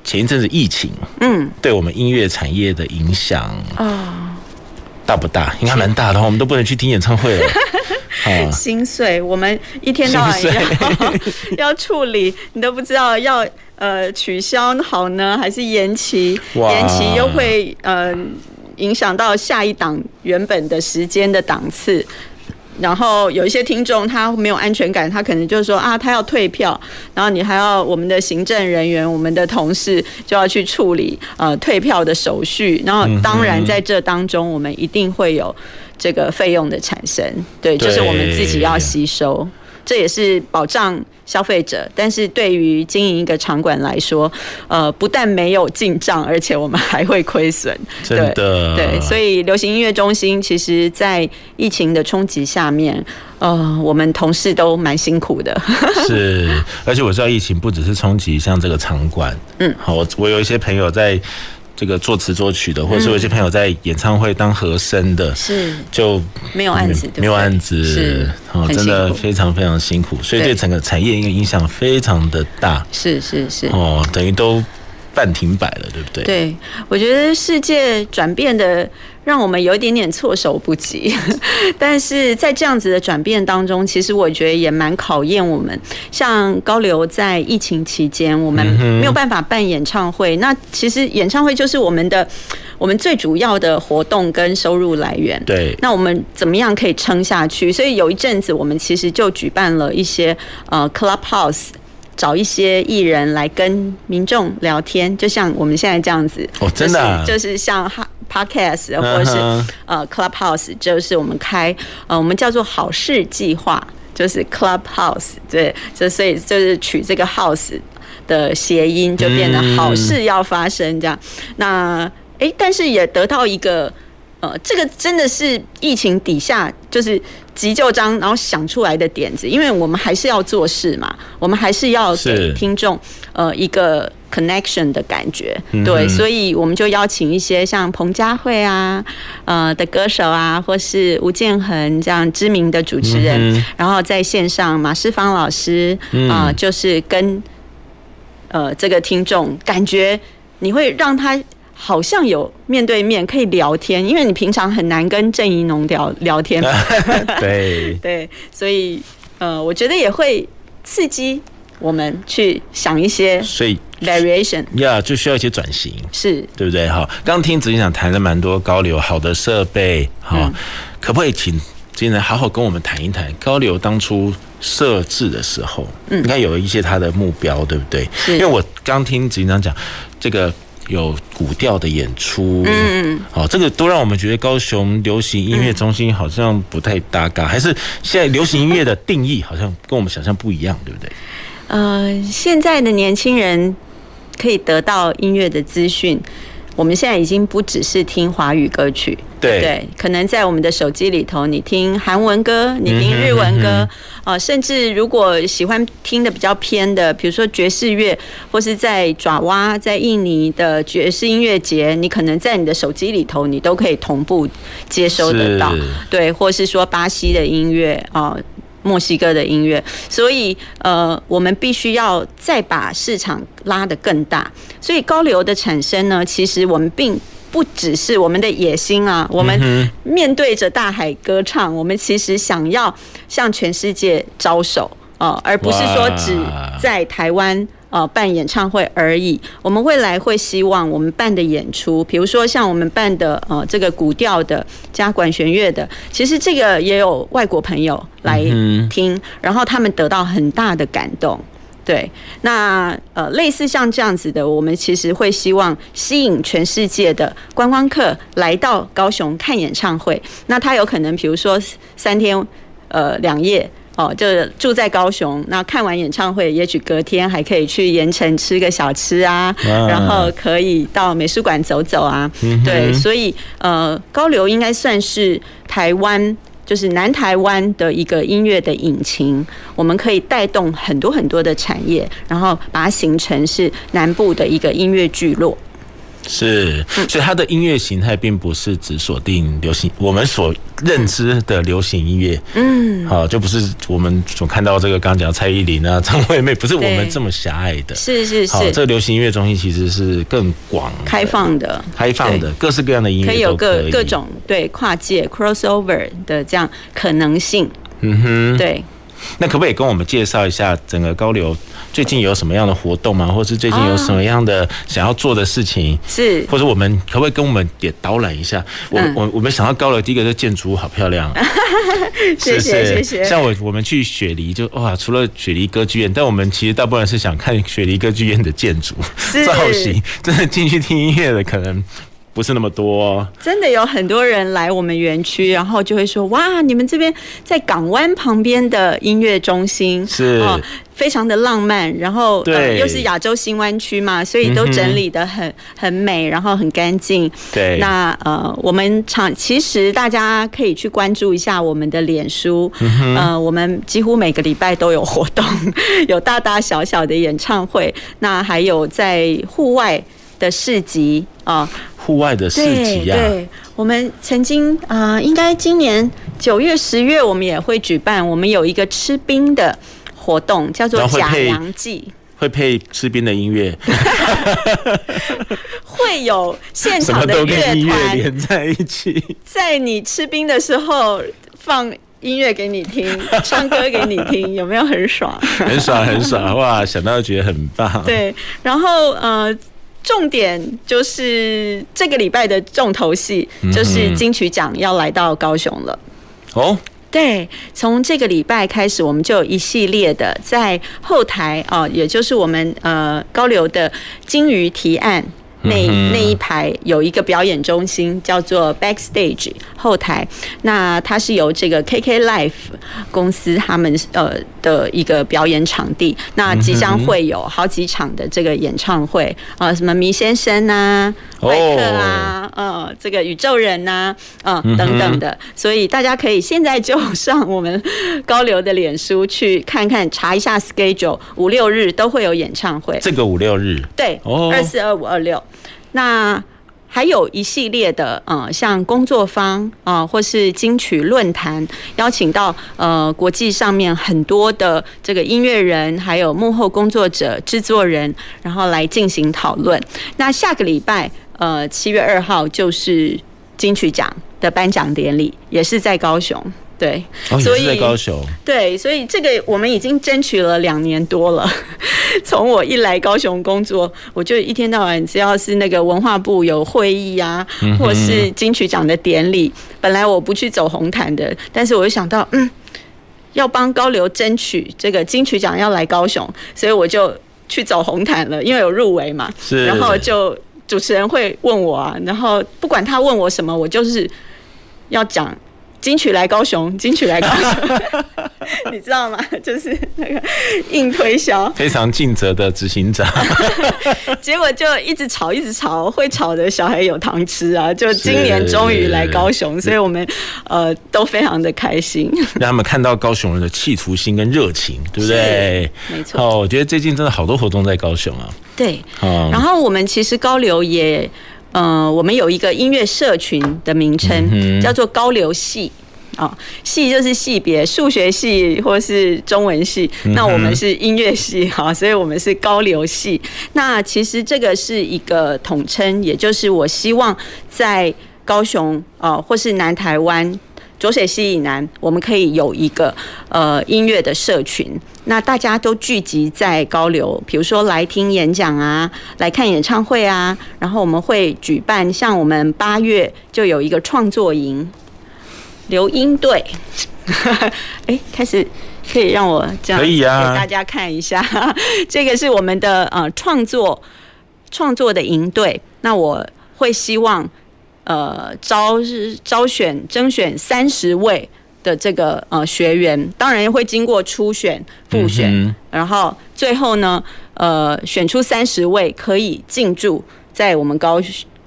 前一阵子疫情，嗯，对我们音乐产业的影响啊。大不大？应该蛮大的，我们都不能去听演唱会了。<laughs> 啊、心碎，我们一天到晚要 <laughs> 要处理，你都不知道要呃取消好呢，还是延期？延期又会呃影响到下一档原本的时间的档次。然后有一些听众他没有安全感，他可能就是说啊，他要退票，然后你还要我们的行政人员、我们的同事就要去处理呃退票的手续。然后当然在这当中，我们一定会有这个费用的产生，对，就是我们自己要吸收。这也是保障消费者，但是对于经营一个场馆来说，呃，不但没有进账，而且我们还会亏损。真的，对，所以流行音乐中心其实，在疫情的冲击下面，呃，我们同事都蛮辛苦的。<laughs> 是，而且我知道疫情不只是冲击像这个场馆，嗯，好，我我有一些朋友在。这个作词作曲的，或者是有些朋友在演唱会当和声的，是。就没有案子，没有案子，是哦，真的非常非常辛苦，所以对。整个产业一个影响非常的大，是是是，哦，等于都半停摆了，对不对？对，我觉得世界转变的。让我们有一点点措手不及，<laughs> 但是在这样子的转变当中，其实我觉得也蛮考验我们。像高流在疫情期间，我们没有办法办演唱会，那其实演唱会就是我们的我们最主要的活动跟收入来源。对，那我们怎么样可以撑下去？所以有一阵子，我们其实就举办了一些呃 Clubhouse，找一些艺人来跟民众聊天，就像我们现在这样子。哦，真的啊，就是，就是像哈。Podcast 或者是呃 Clubhouse，就是我们开呃我们叫做好事计划，就是 Clubhouse，对，就所以就是取这个 house 的谐音，就变得好事要发生这样。那哎、欸，但是也得到一个呃，这个真的是疫情底下就是急救章，然后想出来的点子，因为我们还是要做事嘛，我们还是要给听众呃一个。connection 的感觉，对，所以我们就邀请一些像彭佳慧啊，呃的歌手啊，或是吴建衡这样知名的主持人，然后在线上马世芳老师啊，就是跟呃这个听众感觉，你会让他好像有面对面可以聊天，因为你平常很难跟郑怡农聊聊天，<laughs> <laughs> 对。对，所以呃，我觉得也会刺激。我们去想一些，所以 variation 呀，yeah, 就需要一些转型，是。对不对？哈，刚听执行长谈了蛮多高流好的设备，哈、嗯，可不可以请执行长好好跟我们谈一谈高流当初设置的时候，嗯，应该有一些他的目标，对不对？因为我刚听执行长讲，这个有古调的演出，嗯，好，这个都让我们觉得高雄流行音乐中心好像不太搭嘎，还是现在流行音乐的定义好像跟我们想象不一样，对不对？呃，现在的年轻人可以得到音乐的资讯，我们现在已经不只是听华语歌曲，对，对，可能在我们的手机里头，你听韩文歌，你听日文歌，啊、呃，甚至如果喜欢听的比较偏的，比如说爵士乐，或是在爪哇，在印尼的爵士音乐节，你可能在你的手机里头，你都可以同步接收得到，对，或是说巴西的音乐啊。呃墨西哥的音乐，所以呃，我们必须要再把市场拉得更大。所以高流的产生呢，其实我们并不只是我们的野心啊，我们面对着大海歌唱，我们其实想要向全世界招手啊，而不是说只在台湾。呃，办演唱会而已。我们未来会希望我们办的演出，比如说像我们办的呃这个古调的加管弦乐的，其实这个也有外国朋友来听，然后他们得到很大的感动。对，那呃类似像这样子的，我们其实会希望吸引全世界的观光客来到高雄看演唱会。那他有可能比如说三天呃两夜。哦，就住在高雄，那看完演唱会，也许隔天还可以去盐城吃个小吃啊，然后可以到美术馆走走啊。对，所以呃，高流应该算是台湾，就是南台湾的一个音乐的引擎，我们可以带动很多很多的产业，然后把它形成是南部的一个音乐聚落。是，所以它的音乐形态并不是只锁定流行，我们所认知的流行音乐，嗯，好，就不是我们所看到这个刚刚讲蔡依林啊、张惠妹，不是我们这么狭隘的，是是是，好，这个流行音乐中心其实是更广、开放的、开放的，各式各样的音乐可以有各各种对跨界 crossover 的这样可能性，嗯哼，对。那可不可以跟我们介绍一下整个高流最近有什么样的活动吗？或是最近有什么样的想要做的事情？是，或者我们可不可以跟我们也导览一下？我我我们想到高流第一个是建筑物好漂亮，<laughs> 谢谢谢谢。像我我们去雪梨就哇，除了雪梨歌剧院，但我们其实大部分是想看雪梨歌剧院的建筑造型，真的进去听音乐的可能。不是那么多，哦，真的有很多人来我们园区，然后就会说：“哇，你们这边在港湾旁边的音乐中心是，哦，非常的浪漫，然后又是亚洲新湾区嘛，所以都整理的很很美，然后很干净。对，那呃，我们常其实大家可以去关注一下我们的脸书，嗯，呃，我们几乎每个礼拜都有活动，<laughs> 有大大小小的演唱会，那还有在户外的市集啊。呃户外的市集啊，对，我们曾经啊、呃，应该今年九月、十月，我们也会举办。我们有一个吃冰的活动，叫做假洋祭，会配吃冰的音乐，<laughs> 会有现场的乐团连在一起，在你吃冰的时候放音乐给你听，唱歌给你听，有没有很爽？<laughs> 很爽，很爽！哇，想到就觉得很棒。对，然后呃。重点就是这个礼拜的重头戏，就是金曲奖要来到高雄了。哦，对，从这个礼拜开始，我们就有一系列的在后台啊，也就是我们呃高流的金鱼提案。那那一排有一个表演中心，叫做 Backstage 后台。那它是由这个 KK Life 公司他们呃的一个表演场地。那即将会有好几场的这个演唱会啊，什么迷先生啊、迈克啊、呃，这个宇宙人呐，嗯等等的。所以大家可以现在就上我们高流的脸书去看看，查一下 schedule，五六日都会有演唱会。这个五六日，对，二四二五二六。那还有一系列的，呃，像工作坊啊，或是金曲论坛，邀请到呃国际上面很多的这个音乐人，还有幕后工作者、制作人，然后来进行讨论。那下个礼拜，呃，七月二号就是金曲奖的颁奖典礼，也是在高雄。对，所以在高雄。对，所以这个我们已经争取了两年多了。<laughs> 从我一来高雄工作，我就一天到晚，只要是那个文化部有会议啊，或是金曲奖的典礼，本来我不去走红毯的，但是我就想到，嗯，要帮高流争取这个金曲奖要来高雄，所以我就去走红毯了，因为有入围嘛。是。然后就主持人会问我啊，然后不管他问我什么，我就是要讲。金曲来高雄，金曲来高雄，<laughs> 你知道吗？就是那个硬推销，非常尽责的执行长。<laughs> 结果就一直吵，一直吵，会吵的小孩有糖吃啊！就今年终于来高雄，所以我们呃都非常的开心，<laughs> 让他们看到高雄人的企图心跟热情，对不对？没错。哦，我觉得最近真的好多活动在高雄啊。对，然后我们其实高流也。呃，我们有一个音乐社群的名称，叫做高流系啊，系就是系别，数学系或是中文系，那我们是音乐系 <laughs> 哈，所以我们是高流系。那其实这个是一个统称，也就是我希望在高雄啊，或是南台湾。浊水溪以南，我们可以有一个呃音乐的社群，那大家都聚集在高流，比如说来听演讲啊，来看演唱会啊，然后我们会举办，像我们八月就有一个创作营，留音队，<laughs> 哎，开始可以让我这样可以啊，给大家看一下，<laughs> 这个是我们的呃创作创作的营队，那我会希望。呃，招是招选征选三十位的这个呃学员，当然会经过初选、复选，嗯、然后最后呢，呃，选出三十位可以进驻在我们高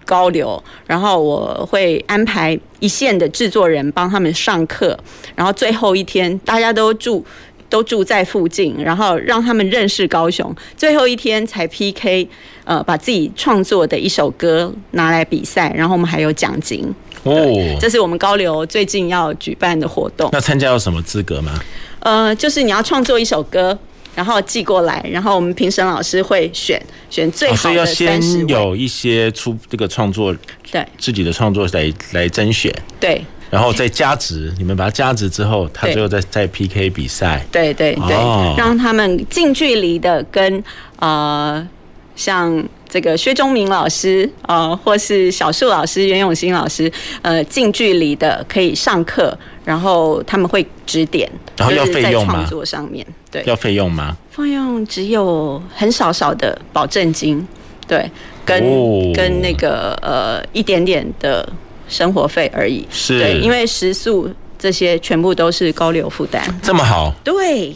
高流，然后我会安排一线的制作人帮他们上课，然后最后一天大家都住都住在附近，然后让他们认识高雄，最后一天才 PK，呃，把自己创作的一首歌拿来比赛，然后我们还有奖金。哦，这是我们高流最近要举办的活动。那参加有什么资格吗？呃，就是你要创作一首歌，然后寄过来，然后我们评审老师会选选最好的所以要先有一些出这个创作，对自己的创作来来甄选，对，然后再加值，你们把它加值之后，他最后再再 PK 比赛，对对对，哦，让他们近距离的跟呃像。这个薛忠明老师，呃，或是小树老师、袁永新老师，呃，近距离的可以上课，然后他们会指点，然后要费用吗？创作上面，对，要费用吗？费用只有很少少的保证金，对，跟、哦、跟那个呃一点点的生活费而已，是，对，因为食宿这些全部都是高流负担，这么好，对，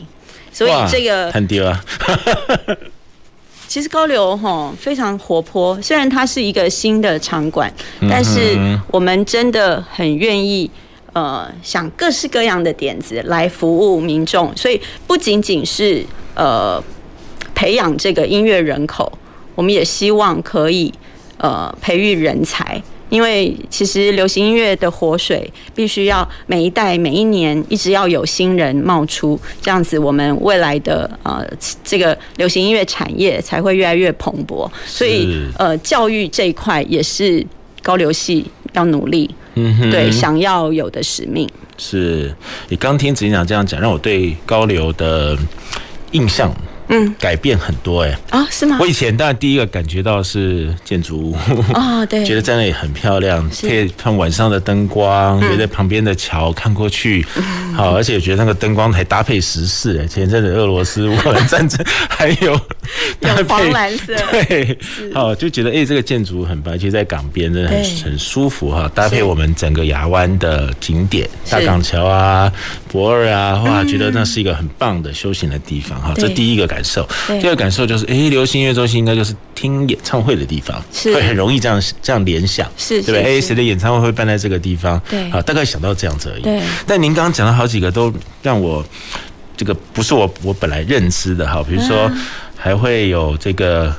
所以这个很低啊。<laughs> 其实高流哈非常活泼，虽然它是一个新的场馆，但是我们真的很愿意呃想各式各样的点子来服务民众，所以不仅仅是呃培养这个音乐人口，我们也希望可以呃培育人才。因为其实流行音乐的活水，必须要每一代每一年一直要有新人冒出，这样子我们未来的呃这个流行音乐产业才会越来越蓬勃。所以呃教育这一块也是高流系要努力，嗯，对，想要有的使命。是你刚听执行长这样讲，让我对高流的印象。嗯，改变很多哎、欸、啊，是吗？我以前当然第一个感觉到是建筑物。啊，对，<laughs> 觉得在那里很漂亮，可以看晚上的灯光，觉得旁边的桥看过去，好，而且我觉得那个灯光还搭配时事哎，前阵子俄罗斯乌克兰战争，<laughs> 还有有黄蓝色，<laughs> 对，好，就觉得哎，这个建筑很白，其实在港边真的很很舒服哈，搭配我们整个牙湾的景点，大港桥啊、博尔啊，哇，觉得那是一个很棒的休闲的地方哈，这第一个感。感受，第二个感受就是，哎、欸，流行音乐中心应该就是听演唱会的地方，会很容易这样这样联想，是，对不对？哎，谁的演唱会会办在这个地方？对，啊，大概想到这样子而已。对。但您刚刚讲了好几个，都让我这个不是我我本来认知的哈，比如说还会有这个。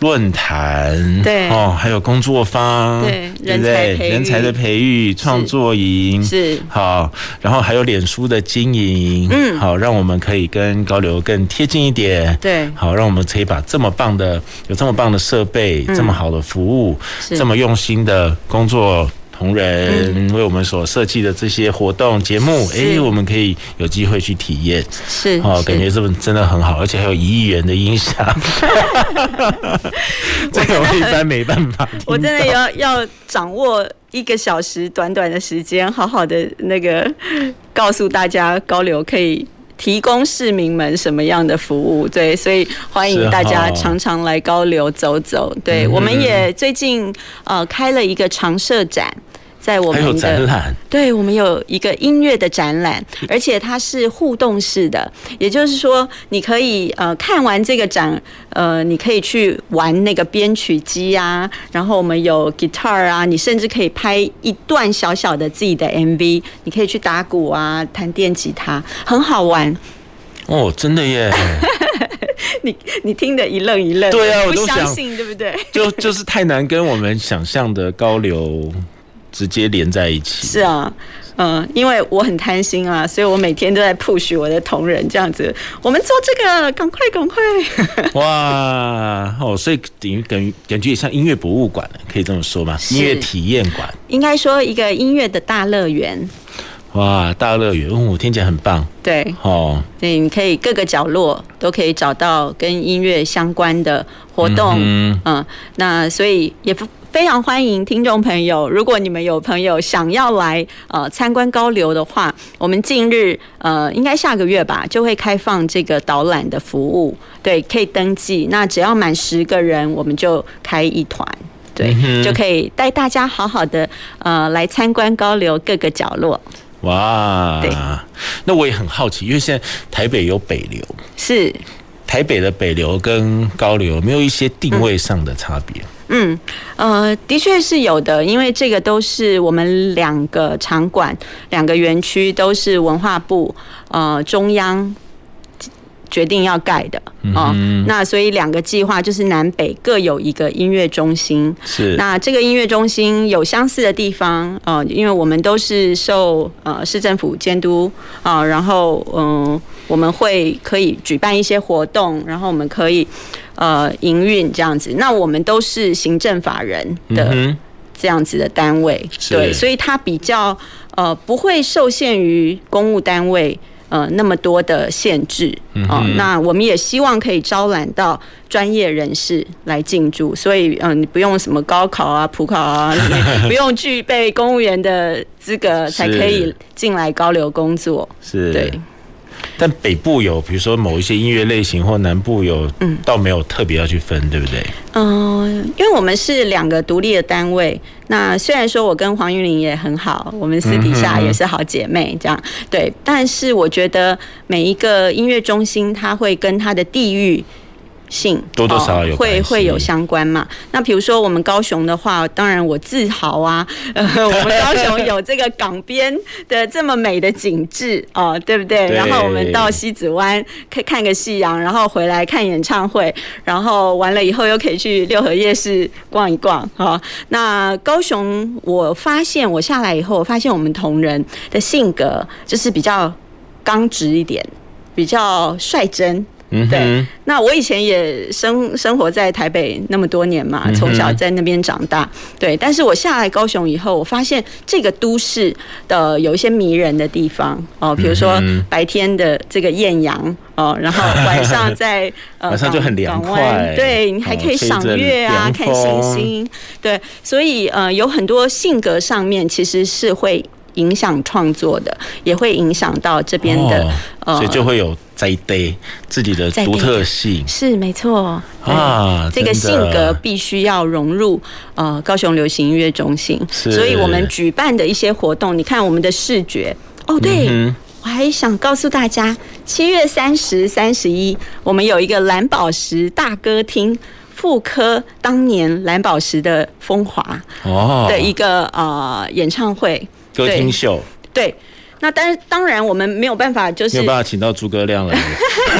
论坛对。哦，还有工作坊对，对不对？人才的培育、创作营。是。好，然后还有脸书的经营，嗯，好，让我们可以跟高流更贴近一点，对，好，让我们可以把这么棒的、有这么棒的设备、这么好的服务、这么用心的工作。同仁为我们所设计的这些活动节目，哎、欸，我们可以有机会去体验，是哦，感觉这么真的很好，而且还有一亿元的音响，<laughs> 这个我一般没办法。我真的要要掌握一个小时短短的时间，好好的那个告诉大家高流可以。提供市民们什么样的服务？对，所以欢迎大家常常来高流走走。对，我们也最近呃开了一个常设展。在我们的展览，对，我们有一个音乐的展览，而且它是互动式的，也就是说，你可以呃看完这个展，呃，你可以去玩那个编曲机啊，然后我们有 guitar 啊，你甚至可以拍一段小小的自己的 MV，你可以去打鼓啊，弹电吉他，很好玩。哦，真的耶！<laughs> 你你听得一愣一愣，对啊，我都不相信，对不对？就就是太难跟我们想象的高流。直接连在一起。是啊，嗯，因为我很贪心啊，所以我每天都在 push 我的同仁这样子。我们做这个，赶快，赶快！<laughs> <laughs> 哇，哦，所以等于等于感觉也像音乐博物馆，可以这么说吗？音乐体验馆，应该说一个音乐的大乐园。哇，大乐园，哦，听起来很棒。对，哦，对，你可以各个角落都可以找到跟音乐相关的活动。嗯，嗯，那所以也不。非常欢迎听众朋友，如果你们有朋友想要来呃参观高流的话，我们近日呃应该下个月吧就会开放这个导览的服务，对，可以登记。那只要满十个人，我们就开一团，对，嗯、就可以带大家好好的呃来参观高流各个角落。哇，对，那我也很好奇，因为现在台北有北流，是台北的北流跟高流有没有一些定位上的差别？嗯，呃，的确是有的，因为这个都是我们两个场馆、两个园区都是文化部呃中央。决定要盖的哦，那所以两个计划就是南北各有一个音乐中心。是，那这个音乐中心有相似的地方呃，因为我们都是受呃市政府监督啊，然后嗯，我们会可以举办一些活动，然后我们可以呃营运这样子。那我们都是行政法人的这样子的单位，对，所以它比较呃不会受限于公务单位。呃，那么多的限制哦，那我们也希望可以招揽到专业人士来进驻，所以嗯，你不用什么高考啊、普考啊，<laughs> 不用具备公务员的资格才可以进来高流工作，是，对。但北部有，比如说某一些音乐类型，或南部有，嗯，倒没有特别要去分，对不对？嗯，因为我们是两个独立的单位。那虽然说我跟黄玉玲也很好，我们私底下也是好姐妹，这样对。但是我觉得每一个音乐中心，它会跟它的地域。性多多少少有、哦、会会有相关嘛？那比如说我们高雄的话，当然我自豪啊，呃，<laughs> 我们高雄有这个港边的这么美的景致哦，对不对？对，然后我们到西子湾看看个夕阳，然后回来看演唱会，然后完了以后又可以去六合夜市逛一逛哈、哦。那高雄，我发现我下来以后，我发现我们同仁的性格就是比较刚直一点，比较率真。嗯，对。那我以前也生生活在台北那么多年嘛，从小在那边长大。对，但是我下来高雄以后，我发现这个都市的有一些迷人的地方哦，比如说白天的这个艳阳哦，然后 <laughs> 晚上在呃 <laughs> 晚上就很凉快，对，你还可以赏月啊，看星星。对，所以呃有很多性格上面其实是会影响创作的，也会影响到这边的呃，所以就会有。在地自己的独特性。是没错。啊，这个性格必须要融入呃高雄流行音乐中心，所以我们举办的一些活动，你看我们的视觉。哦，对，我还想告诉大家，七月三十、三十一，我们有一个蓝宝石大歌厅复刻当年蓝宝石的风华哦。的一个呃演唱会。歌厅秀，对。那当然，当然我们没有办法，就是没有办法请到诸葛亮了。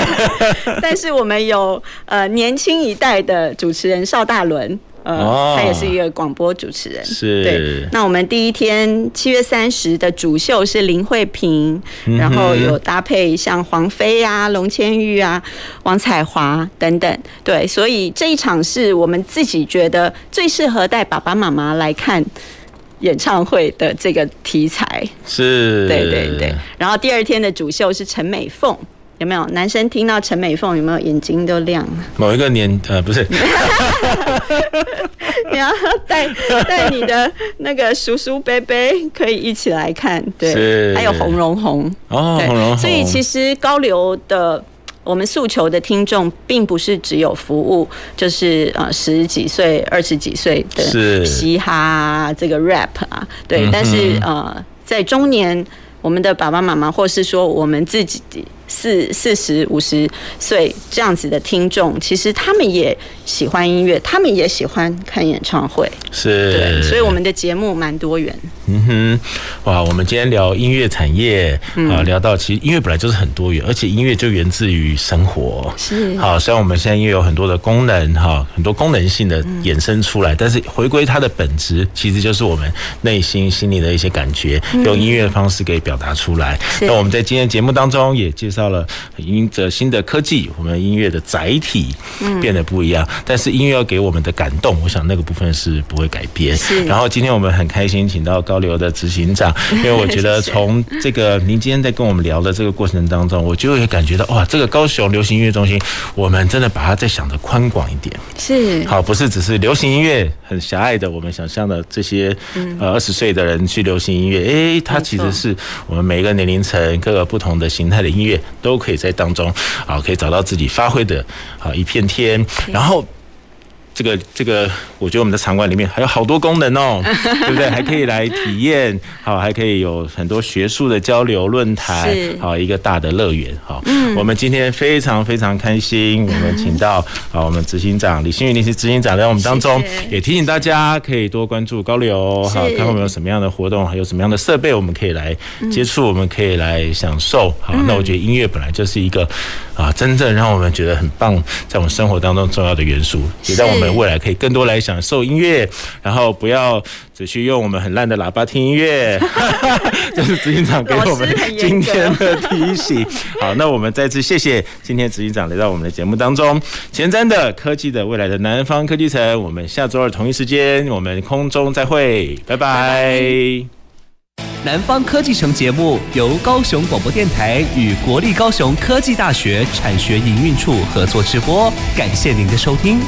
<laughs> 但是我们有呃年轻一代的主持人邵大伦，呃，他也是一个广播主持人。是。对。那我们第一天七月三十的主秀是林慧萍，然后有搭配像黄飞啊、龙千玉啊、王彩华等等。对，所以这一场是我们自己觉得最适合带爸爸妈妈来看。演唱会的这个题材是，对对对。然后第二天的主秀是陈美凤，有没有男生听到陈美凤有没有眼睛都亮了？某一个年呃不是，<laughs> 你要带带你的那个叔叔伯伯可以一起来看，对，还有红荣红哦，红荣红。所以其实高流的。我们诉求的听众并不是只有服务，就是呃十几岁、二十几岁的嘻哈啊，这个 rap 啊，对。但是呃，在中年，我们的爸爸妈妈，或是说我们自己。四四十五十岁这样子的听众，其实他们也喜欢音乐，他们也喜欢看演唱会，是，对，所以我们的节目蛮多元。嗯哼，哇，我们今天聊音乐产业啊，聊到其实音乐本来就是很多元，而且音乐就源自于生活。是，好，虽然我们现在音乐有很多的功能哈，很多功能性的衍生出来，但是回归它的本质，其实就是我们内心心里的一些感觉，用音乐的方式给表达出来。那我们在今天节目当中也介绍。到了因着新的科技，我们音乐的载体变得不一样，但是音乐要给我们的感动，我想那个部分是不会改变。然后今天我们很开心请到高流的执行长，因为我觉得从这个您今天在跟我们聊的这个过程当中，我就会感觉到哇，这个高雄流行音乐中心，我们真的把它再想的宽广一点。是好，不是只是流行音乐很狭隘的，我们想象的这些呃二十岁的人去流行音乐，哎，它其实是我们每一个年龄层各个不同的形态的音乐。都可以在当中啊，可以找到自己发挥的啊一片天。然后这个这个，我觉得我们的场馆里面还有好多功能哦，<laughs> 对不对？还可以来体验，好，还可以有很多学术的交流论坛，好，一个大的乐园，好。嗯，我们今天非常非常开心，<laughs> 我们请到啊我们执行长李星云临时执行长在我们当中，也提醒大家可以多关注高流，好，看我们有什么样的活动，还有什么样的设备，我们可以来接触，我们可以来享受。好，那我觉得音乐本来就是一个啊，真正让我们觉得很棒，在我们生活当中重要的元素，也让我们。未来可以更多来享受音乐，然后不要只去用我们很烂的喇叭听音乐。<laughs> 这是执行长给我们今天的提醒。<laughs> 好，那我们再次谢谢今天执行长来到我们的节目当中。前瞻的科技的未来的南方科技城，我们下周二同一时间我们空中再会，拜拜。南方科技城节目由高雄广播电台与国立高雄科技大学产学营运处合作直播，感谢您的收听。